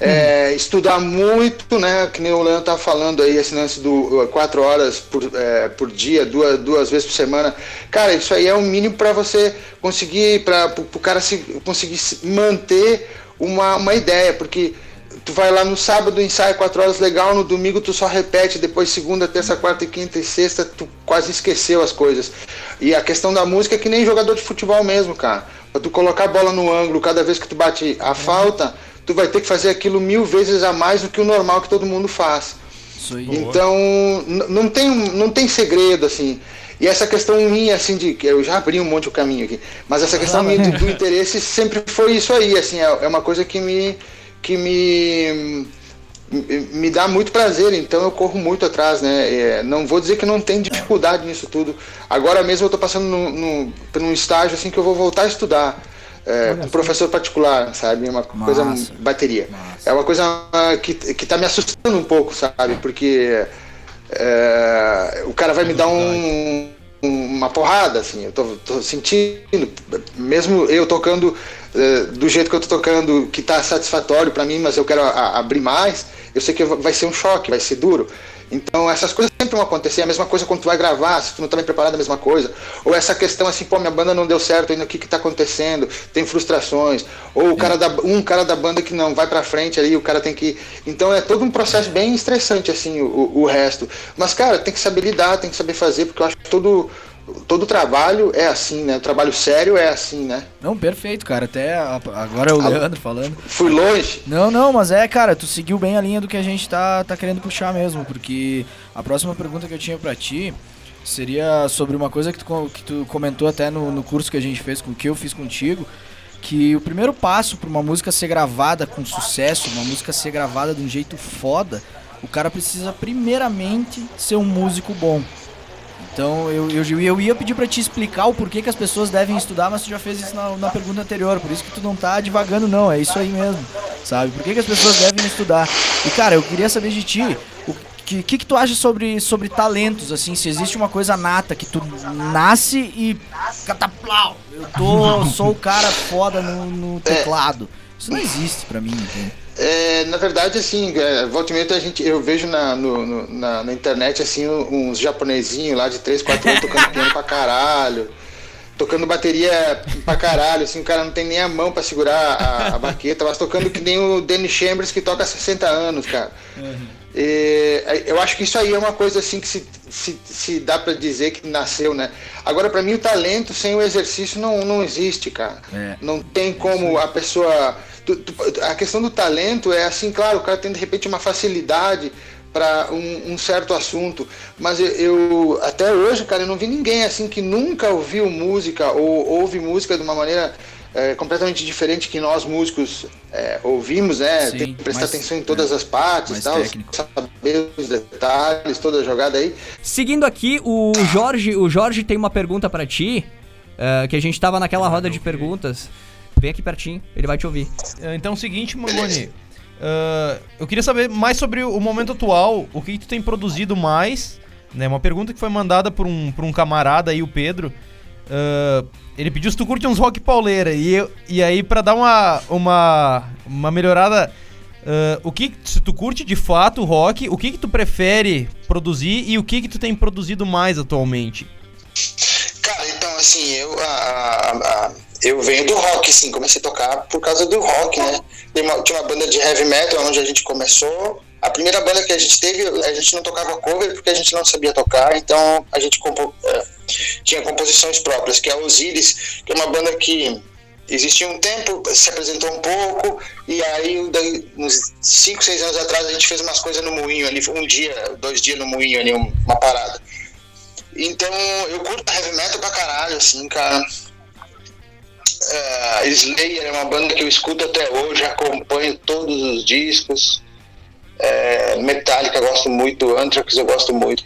É, estudar muito, né? Que nem o Leandro tá falando aí, esse lance do uh, quatro horas por, é, por dia, duas, duas vezes por semana. Cara, isso aí é o mínimo para você conseguir, para o cara se, conseguir se manter uma, uma ideia, porque tu vai lá no sábado, ensaia quatro horas legal, no domingo tu só repete, depois segunda, terça, quarta, e quinta e sexta, tu quase esqueceu as coisas. E a questão da música é que nem jogador de futebol mesmo, cara. Pra tu colocar a bola no ângulo cada vez que tu bate a falta, tu vai ter que fazer aquilo mil vezes a mais do que o normal que todo mundo faz. Isso aí. Então, não tem, não tem segredo, assim. E essa questão minha, assim, de. que Eu já abri um monte o caminho aqui. Mas essa questão minha do, do interesse sempre foi isso aí, assim. É, é uma coisa que me. que me. me- dá muito prazer, então eu corro muito atrás, né? É, não vou dizer que não tem dificuldade nisso tudo. Agora mesmo eu tô passando num, num, por um estágio assim que eu vou voltar a estudar. É, com professor particular, sabe? Uma coisa Massa. bateria. É uma coisa que, que tá me assustando um pouco, sabe? Porque é, o cara vai me dar um, um- uma porrada, assim, eu tô, tô sentindo, mesmo eu tocando é, do jeito que eu tô tocando, que tá satisfatório pra mim, mas eu quero a- a- abrir mais, eu sei que vai ser um choque, vai ser duro. Então essas coisas sempre vão acontecer, a mesma coisa quando tu vai gravar, se tu não tá bem preparado, a mesma coisa. Ou essa questão assim, pô, minha banda não deu certo ainda, o que que tá acontecendo? Tem frustrações. Ou o cara da, um cara da banda que não vai pra frente ali, o cara tem que... Então é todo um processo bem estressante, assim, o, o resto. Mas, cara, tem que saber lidar, tem que saber fazer, porque eu acho que todo, todo trabalho é assim, né? O trabalho sério é assim, né? Não, perfeito, cara. Até agora é o Leandro falando. Fui longe. Não, não, mas é, cara, tu seguiu bem a linha do que a gente tá, tá querendo puxar mesmo, porque a próxima pergunta que eu tinha pra ti seria sobre uma coisa que tu, que tu comentou até no, no curso que a gente fez, com que eu fiz contigo, que o primeiro passo pra uma música ser gravada com sucesso, uma música ser gravada de um jeito foda, o cara precisa primeiramente ser um músico bom. Então eu, eu, eu ia pedir pra te explicar o porquê que as pessoas devem estudar, mas tu já fez isso na, na pergunta anterior, por isso que tu não tá divagando não, é isso aí mesmo, sabe? Por que, que as pessoas devem estudar? E cara, eu queria saber de ti, o que, que, que tu acha sobre, sobre talentos, assim, se existe uma coisa nata, que tu nasce e cataplau, eu tô, sou o cara foda no, no teclado. Isso não existe pra mim, entende? É, na verdade, assim, é, volta e meia a gente, eu vejo na, no- no- na, na internet, assim, uns japonesinhos lá de 3, 4 anos tocando piano pra caralho, tocando bateria pra caralho, assim, o cara não tem nem a mão pra segurar a, a baqueta, mas tocando que nem o Danny Chambers que toca há 60 anos, cara. E, eu acho que isso aí é uma coisa assim que se, se, se dá pra dizer que nasceu, né? Agora, pra mim, o talento sem o exercício não, não existe, cara. É. Não tem como a pessoa. Tu- tu- a questão do talento é assim, claro, o cara tem de repente uma facilidade para um, um certo assunto, mas eu, eu- até hoje, cara, eu não vi ninguém assim que nunca ouviu música ou ouve música de uma maneira é, completamente diferente que nós músicos é, ouvimos, né? Sim, Tem que prestar mais- atenção em todas é, as partes e tal, técnico. saber os detalhes, toda a jogada aí. Seguindo aqui, o Jorge, o Jorge tem uma pergunta pra ti, eh, que a gente tava naquela roda de perguntas. Vem aqui pertinho, ele vai te ouvir. Ah, Então é o seguinte, Mangoni. ah, eu queria saber mais sobre o momento atual, o que tu tem produzido mais, né? Uma pergunta que foi mandada por um, por um camarada aí, o Pedro. Ah, ele pediu se tu curte uns rock pauleira. E, eu, e aí, pra dar uma, uma, uma melhorada, ah, o que se tu curte de fato rock, o que que tu prefere produzir e o que que tu tem produzido mais atualmente? Cara, então assim, eu, a- a- a- eu venho do rock, assim, comecei a tocar por causa do rock, né? Uma- tinha uma banda de heavy metal onde a gente começou. A primeira banda que a gente teve, a gente não tocava cover porque a gente não sabia tocar, então a gente compo- eh, tinha composições próprias, que é Osiris, que é uma banda que existia um tempo, se apresentou um pouco, e aí uns 5, 6 anos atrás a gente fez umas coisas no moinho ali, um dia, dois dias no moinho ali, um- uma parada. Então, eu curto heavy metal pra caralho, assim, cara. É, Slayer é uma banda que eu escuto até hoje, acompanho todos os discos. É, Metallica eu gosto muito, Anthrax eu gosto muito.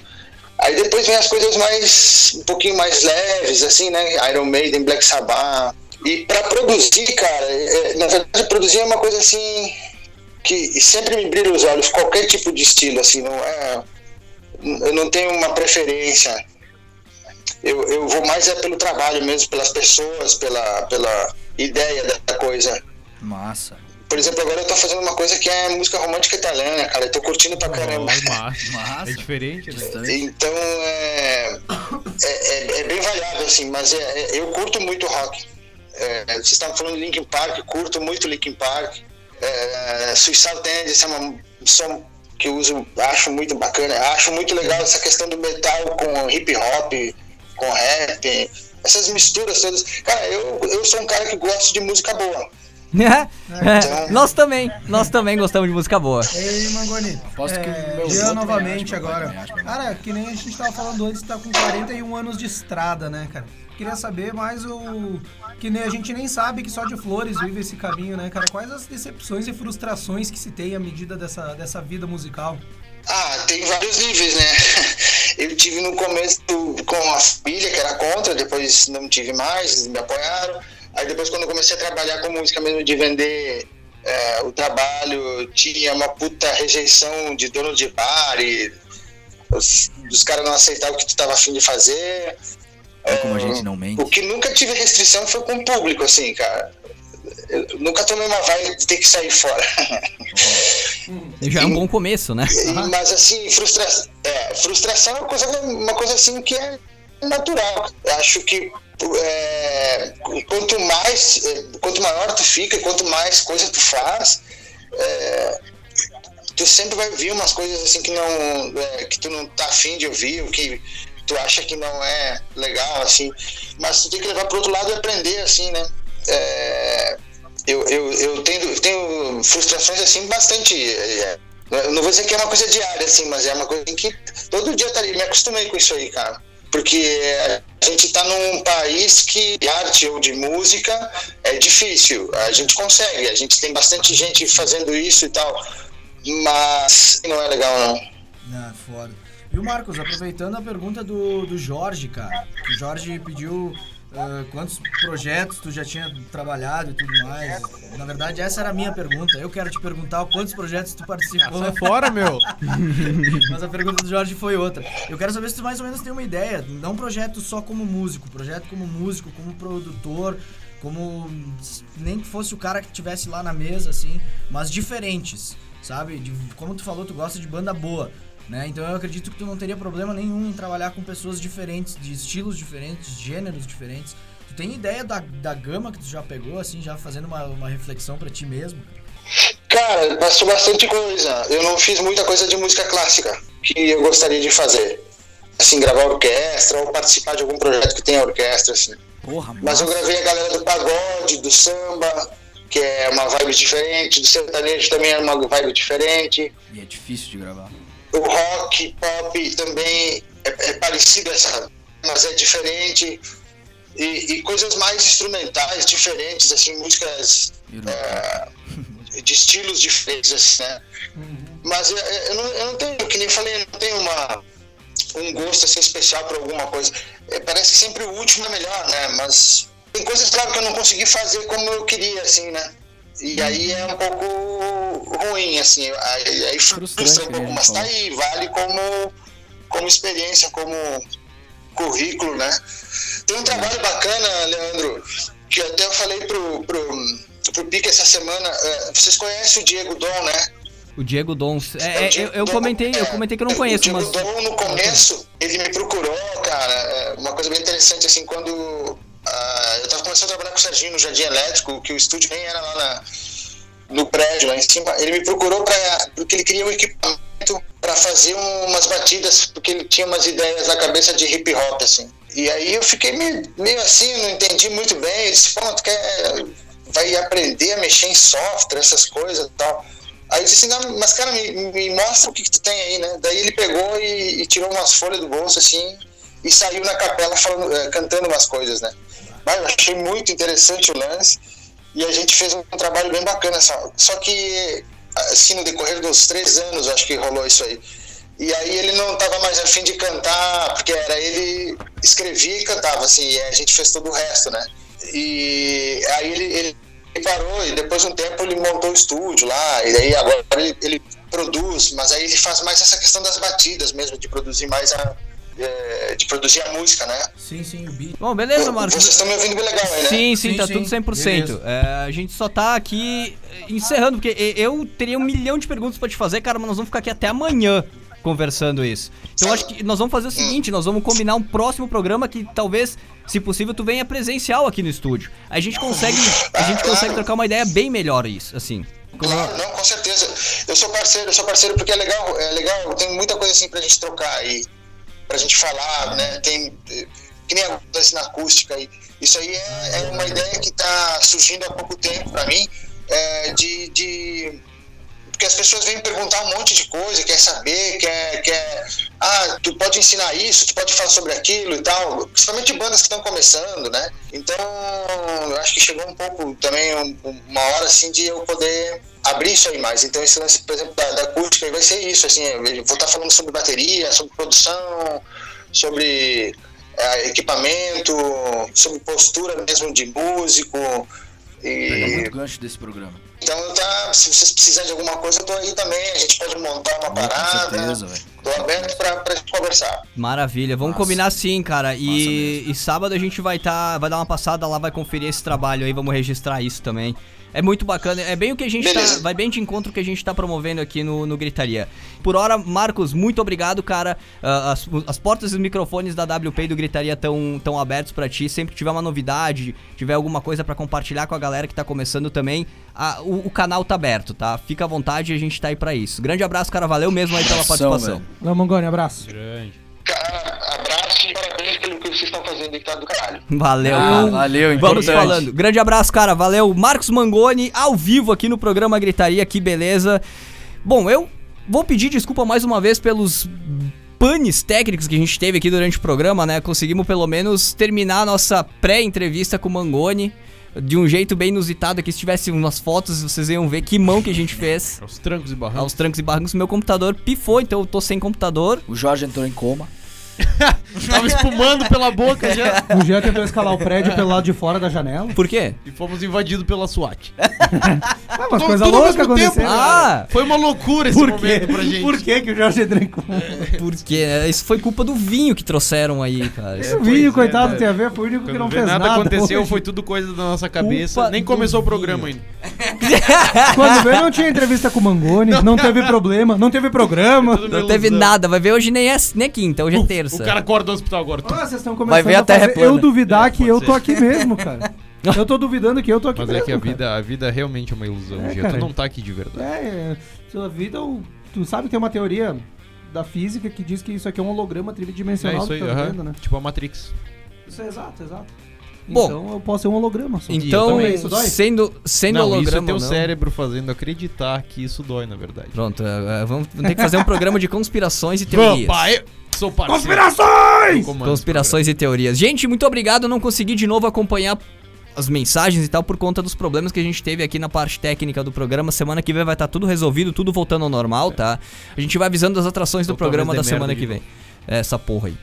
Aí depois vem as coisas mais, um pouquinho mais leves, assim, né? Iron Maiden, Black Sabbath. E pra produzir, cara, é, na verdade produzir é uma coisa assim que sempre me brilha os olhos, qualquer tipo de estilo, assim, não é eu não tenho uma preferência. Eu, eu vou mais é pelo trabalho mesmo, pelas pessoas, pela, pela ideia da coisa. Massa. Por exemplo, agora eu tô fazendo uma coisa que é música romântica italiana, cara. Eu tô curtindo pra caramba. Massa. É diferente, né? Então é, é, é- é bem variável, assim, mas é, é- eu curto muito rock. É, vocês estavam falando de Linkin Park, curto muito Linkin Park. É, Suicidal Tendency é uma- um som que eu uso, acho muito bacana. Acho muito legal essa questão do metal com hip hop, com rap, essas misturas todas. Cara, eu, eu sou um cara que gosto de música boa. É, nós também, nós também gostamos de música boa. Ei, Mangoni. Aposto é, Jean outro novamente agora. Cara, que nem a gente tava falando antes, tá com 41 anos de estrada, né, cara? Queria saber mais o. Que nem a gente nem sabe que só de flores vive esse caminho, né, cara? Quais as decepções e frustrações que se tem à medida dessa, dessa vida musical? Ah, tem vários níveis, né? Eu tive no começo com a família, que era contra, depois não tive mais, eles me apoiaram. Aí depois quando eu comecei a trabalhar com música mesmo, de vender é, o trabalho, tinha uma puta rejeição de dono de bar e os, os caras não aceitavam o que tu tava afim de fazer. Olha como a gente não mente. O que nunca tive restrição foi com o público, assim, cara. Eu nunca tomei uma vibe de ter que sair fora. Já é um bom começo, né? E- Mas assim, frustra... é, frustração é uma coisa, uma coisa assim que é natural. Eu acho que é, quanto mais, é, quanto maior tu fica, quanto mais coisa tu faz, é, tu sempre vai ouvir umas coisas assim que não é, que tu não tá afim de ouvir, o que tu acha que não é legal, assim, mas tu tem que levar pro outro lado e aprender, assim, né? É, eu, eu, eu tenho, tenho frustrações assim bastante. é, eu não vou dizer que é uma coisa diária, assim, mas é uma coisa que todo dia tá ali. Me acostumei com isso aí, cara. Porque a gente tá num país que de arte ou de música é difícil. A gente consegue, a gente tem bastante gente fazendo isso e tal. Mas não é legal, não. Ah, foda. Viu, Marcos, aproveitando a pergunta do, do Jorge, cara. O Jorge pediu ah, quantos projetos tu já tinha trabalhado e tudo mais. Na verdade, essa era a minha pergunta. Eu quero te perguntar quantos projetos tu participou. Sai fora, meu! Mas a pergunta do Jorge foi outra. Eu quero saber se tu mais ou menos tem uma ideia. Não projeto só como músico, projeto como músico, como produtor, como. Nem que fosse o cara que estivesse lá na mesa, assim, mas diferentes, sabe? De- como tu falou, tu gosta de banda boa. Né? Então eu acredito que tu não teria problema nenhum em trabalhar com pessoas diferentes, de estilos diferentes, gêneros diferentes. Tu tem ideia da, da gama que tu já pegou, assim, já fazendo uma, uma reflexão pra ti mesmo? Cara, passou bastante coisa. Eu não fiz muita coisa de música clássica que eu gostaria de fazer. Assim, gravar orquestra ou participar de algum projeto que tenha orquestra, assim. Porra, Mas eu gravei a galera do pagode, do samba, que é uma vibe diferente, do sertanejo também é uma vibe diferente. E é difícil de gravar. O rock, pop também é, é parecido essa, mas é diferente. e, e coisas mais instrumentais, diferentes, assim, músicas é, de estilos diferentes, assim, né? Mas eu, eu, não, eu não tenho, que nem falei, eu não tenho uma, um gosto assim especial por alguma coisa. É, parece que sempre o último é melhor, né? Mas tem coisas, claro, que eu não consegui fazer como eu queria, assim, né? E aí é um pouco ruim, assim, aí, aí frustra um pouco, né, mas tá aí, vale como, como experiência, como currículo, né? Tem um trabalho bacana, Leandro, que até eu falei pro, pro, pro Pica essa semana, é, vocês conhecem o Diego Dom, né? O Diego Dons. É, é, O Diego eu, eu Dom, comentei, eu é, comentei que eu não o conheço, Diego mas. Dom, no começo, ele me procurou, cara, é, uma coisa bem interessante, assim, quando ah, eu tava começando a trabalhar com o Serginho no Jardim Elétrico, que o estúdio nem era lá na- no prédio, lá em cima, ele me procurou pra, porque ele queria um equipamento para fazer umas batidas, porque ele tinha umas ideias na cabeça de hip hop, assim. E aí eu fiquei meio, meio assim, não entendi muito bem, ele disse, pô, tu quer, vai aprender a mexer em software, essas coisas e tal. Aí eu disse assim, mas cara, me, me mostra o que, que tu tem aí, né? Daí ele pegou e, e tirou umas folhas do bolso, assim, e saiu na capela falando, eh, cantando umas coisas, né? Mas eu achei muito interessante o lance e a gente fez um trabalho bem bacana. Só, só que, assim, no decorrer dos três anos, acho que rolou isso aí. E aí ele não estava mais afim de cantar, porque era ele escrevia e cantava, assim, e a gente fez todo o resto, né? E aí ele, ele parou e depois de um tempo ele montou o estúdio lá, e aí agora ele, ele produz, mas aí ele faz mais essa questão das batidas mesmo, de produzir mais a. eh, de produzir a música, né? Sim, sim, o beat. Bom, beleza, Marcos. Vocês estão me ouvindo bem legal aí, né? Sim, sim, Sim, tá sim. tudo 100%. É, a gente só tá aqui encerrando, porque e- eu teria um milhão de perguntas pra te fazer, cara, mas nós vamos ficar aqui até amanhã conversando isso. Então eu acho que nós vamos fazer o seguinte, nós vamos combinar um próximo programa que talvez, se possível, tu venha presencial aqui no estúdio. A gente consegue, a gente consegue trocar uma ideia bem melhor isso, assim. Claro, não, com certeza. Eu sou parceiro, eu sou parceiro porque é legal, é legal, tem muita coisa assim pra gente trocar aí, pra gente falar, né? Tem que nem acontece na acústica aí. Isso aí é, é uma ideia que tá surgindo há pouco tempo pra mim, é, de, de porque as pessoas vêm perguntar um monte de coisa, quer saber, quer, quer. Ah, tu pode ensinar isso, tu pode falar sobre aquilo e tal. Principalmente bandas que estão começando, né? Então, eu acho que chegou um pouco também um- uma hora assim de eu poder abrir isso aí mais. Então, esse lance, por exemplo, da, da acústica vai ser isso, assim, eu vou estar falando sobre bateria, sobre produção, sobre eh, equipamento, sobre postura mesmo de músico. Pega E muito gancho desse programa. Então, tá, se vocês precisarem de alguma coisa, eu tô aí também. A gente pode montar uma Com parada. certeza, velho. Tô aberto pra, pra gente conversar. Maravilha, vamos Massa. combinar sim, cara. E, e sábado a gente vai tá, vai dar uma passada lá, vai conferir esse trabalho aí, vamos registrar isso também. É muito bacana, é bem o que a gente tá, Beleza. vai bem de encontro o que a gente tá promovendo aqui no, no Gritaria. Por hora, Marcos, muito obrigado, cara. Ah, as, as portas e os microfones da WP e do Gritaria estão tão abertos pra ti. Sempre que tiver uma novidade, tiver alguma coisa pra compartilhar com a galera que tá começando também, ah, o, o canal tá aberto, tá? Fica à vontade, a gente tá aí pra isso. Grande abraço, cara, valeu mesmo aí pela participação. Não, Mangoni, abraço. Grande. Cara, abraço e parabéns pelo que vocês estão fazendo aí, que tá do caralho. Valeu, Ah, cara. valeu, Vamos falando. Grande abraço, cara. Valeu. Marcos Mangoni, ao vivo aqui no programa Gritaria. Que beleza. Bom, eu vou pedir desculpa mais uma vez pelos panes técnicos que a gente teve aqui durante o programa, né? Conseguimos pelo menos terminar a nossa pré-entrevista com o Mangoni de um jeito bem inusitado aqui. Se tivesse umas fotos, vocês iam ver que mão que a gente fez. Aos trancos e barrancos. Aos trancos e barrancos, meu computador pifou, então eu tô sem computador. O Jorge entrou em coma. Tava espumando pela boca já. O Jean tentou escalar o prédio pelo lado de fora da janela. Por quê? E fomos invadidos pela SWAT. Ah, mas coisa louca acontecendo. Ah! Foi uma loucura esse Por quê? momento pra gente. Por que que o Jorge entrou em coma? Porque isso foi culpa do vinho que trouxeram aí, cara. Isso- O Vinho, é, coitado, cara. tem a ver, foi o único que não fez nada, nada. aconteceu, hoje. foi tudo coisa da nossa cabeça. Culpa Nem começou o vinho. programa ainda. Quando veio, não tinha entrevista com o Mangoni, não, teve problema, não teve programa. Não teve nada, vai ver hoje nem é, nem é quinta, hoje é terça. O cara acorda do hospital agora. Ah, vocês estão Vai começando ver a Terra é fazer plana. eu duvidar que pode eu ser. tô aqui mesmo, cara. Eu tô duvidando que eu tô aqui Mas é mesmo. que a cara. vida, a vida realmente é uma ilusão, É, cara. Tu não tá aqui de verdade. É, sua vida, tu sabe que tem uma teoria da física que diz que isso aqui é um holograma É tridimensional isso aí, que tá aham. vendo, né? tipo a Matrix. Isso é exato, exato. Bom. então eu posso ser um holograma só. Então, também, isso dói? sendo, sendo não, isso é holograma teu não- cérebro fazendo acreditar que isso dói, na verdade. Pronto, é, é, vamos, ter que fazer um programa de conspirações e teorias. Vamos, pai. Sou parceiro. Conspirações! Eu Conspirações e teorias. Gente, muito obrigado. Não consegui de novo acompanhar as mensagens e tal por conta dos problemas que a gente teve aqui na parte técnica do programa. Semana que vem vai estar tudo resolvido, tudo voltando ao normal, tá? A gente vai avisando das atrações do talvez programa da semana que vem. É, Essa porra aí.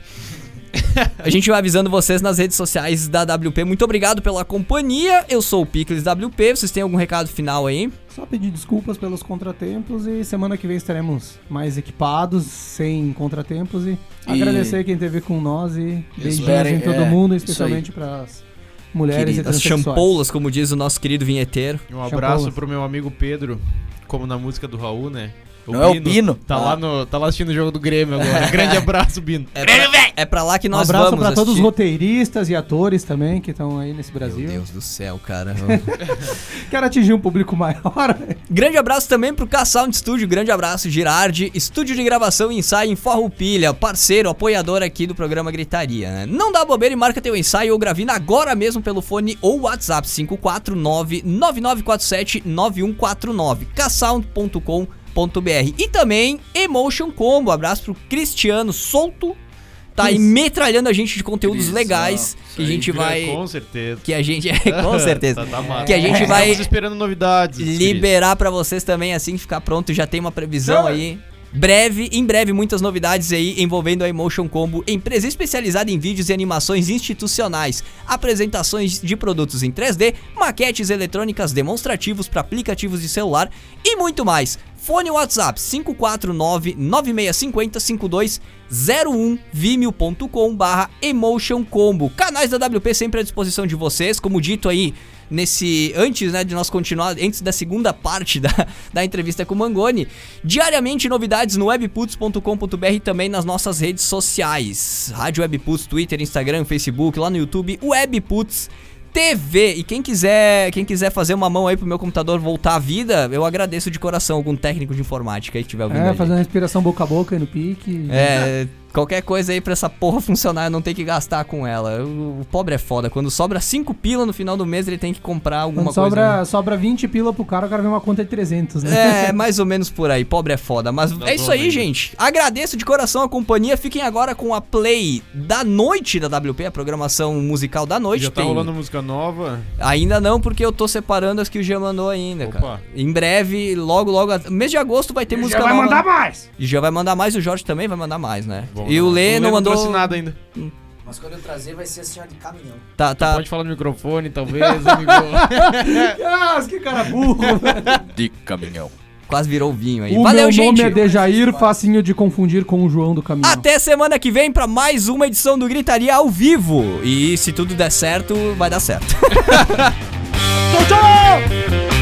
A gente vai avisando vocês nas redes sociais da WP. Muito obrigado pela companhia. Eu sou o Picles WP. Vocês têm algum recado final aí? Só pedir desculpas pelos contratempos e semana que vem estaremos mais equipados, sem contratempos e, E- agradecer quem esteve com nós e beijinhos em todo é, mundo, especialmente para as mulheres e As transexuais. champoulas, como diz o nosso querido vinheteiro. Um abraço Champolas. pro meu amigo Pedro, como na música do Raul, né? Não é o Bino? Tá, Ah. lá no, tá lá assistindo o jogo do Grêmio agora. Grande abraço, Bino. É pra, é pra lá que Um nós abraço vamos. para todos os assistir. roteiristas e atores também que estão aí nesse Brasil. Meu Deus do céu, cara. Quero atingir um público maior. grande abraço também pro K-Sound Studio, grande abraço, Girardi, estúdio de gravação e ensaio em Farroupilha, parceiro, apoiador aqui do programa Gritaria, né? Não dá bobeira e marca teu ensaio ou gravina agora mesmo pelo fone ou WhatsApp 549-9947-9149, ksound.com.br e também Emotion Combo, abraço pro Cristiano Solto, tá aí metralhando a gente de conteúdos legais Isso que a gente vai... Com certeza. Que a gente... com certeza. Tá, tá. Que a gente vai Estamos esperando novidades. liberar pra vocês também assim que ficar pronto. Já tem uma previsão aí. Breve, em breve, muitas novidades aí envolvendo a Emotion Combo, empresa especializada em vídeos e animações institucionais, apresentações de produtos em 3D, maquetes eletrônicas, demonstrativos para aplicativos de celular e muito mais. Fone WhatsApp 549-9650-5201, vimeo.com barra Emotion Combo. Canais da WP sempre à disposição de vocês, como dito aí nesse antes né, de nós continuar, antes da segunda parte da, da entrevista com o Mangoni. Diariamente novidades no webputs.com.br e também nas nossas redes sociais. Rádio Webputs, Twitter, Instagram, Facebook, lá no YouTube, Webputs TV. E quem quiser, quem quiser fazer uma mão aí pro meu computador voltar à vida, eu agradeço de coração algum técnico de informática aí que tiver ouvindo. É, fazer uma respiração boca a boca aí no pique. é, qualquer coisa aí pra essa porra funcionar, eu não ter que gastar com ela. O, pobre é foda. Quando sobra 5 pila no final do mês, ele tem que comprar alguma Quando coisa. sobra, sobra 20 pila pro cara, o cara vem uma conta de 300, né? É, mais ou menos por aí. Pobre é foda. Mas é isso aí, gente. Agradeço de coração a companhia. Fiquem agora com a play da noite da WP, a programação musical da noite. Já tá Tem- rolando música nova. Ainda não, porque eu tô separando as que o Jean mandou ainda, Opa. cara. Em breve, logo, logo. Mês de agosto vai ter música Já vai nova. mandar mais! E já vai mandar mais, o Jorge também vai mandar mais, né? Vamos e o Lê não mandou. trouxe nada ainda. Mas quando eu trazer vai ser assim, ó, de caminhão. Tá, tá. Pode falar no microfone, talvez, amigo. Ah, que cara burro! De caminhão. Quase virou vinho aí. o Valeu, meu gente. nome é Dejair, facinho de confundir com o João do Caminhão. Até semana que vem pra mais uma edição do Gritaria ao vivo. E se tudo der certo, vai dar certo. Tchau, tchau!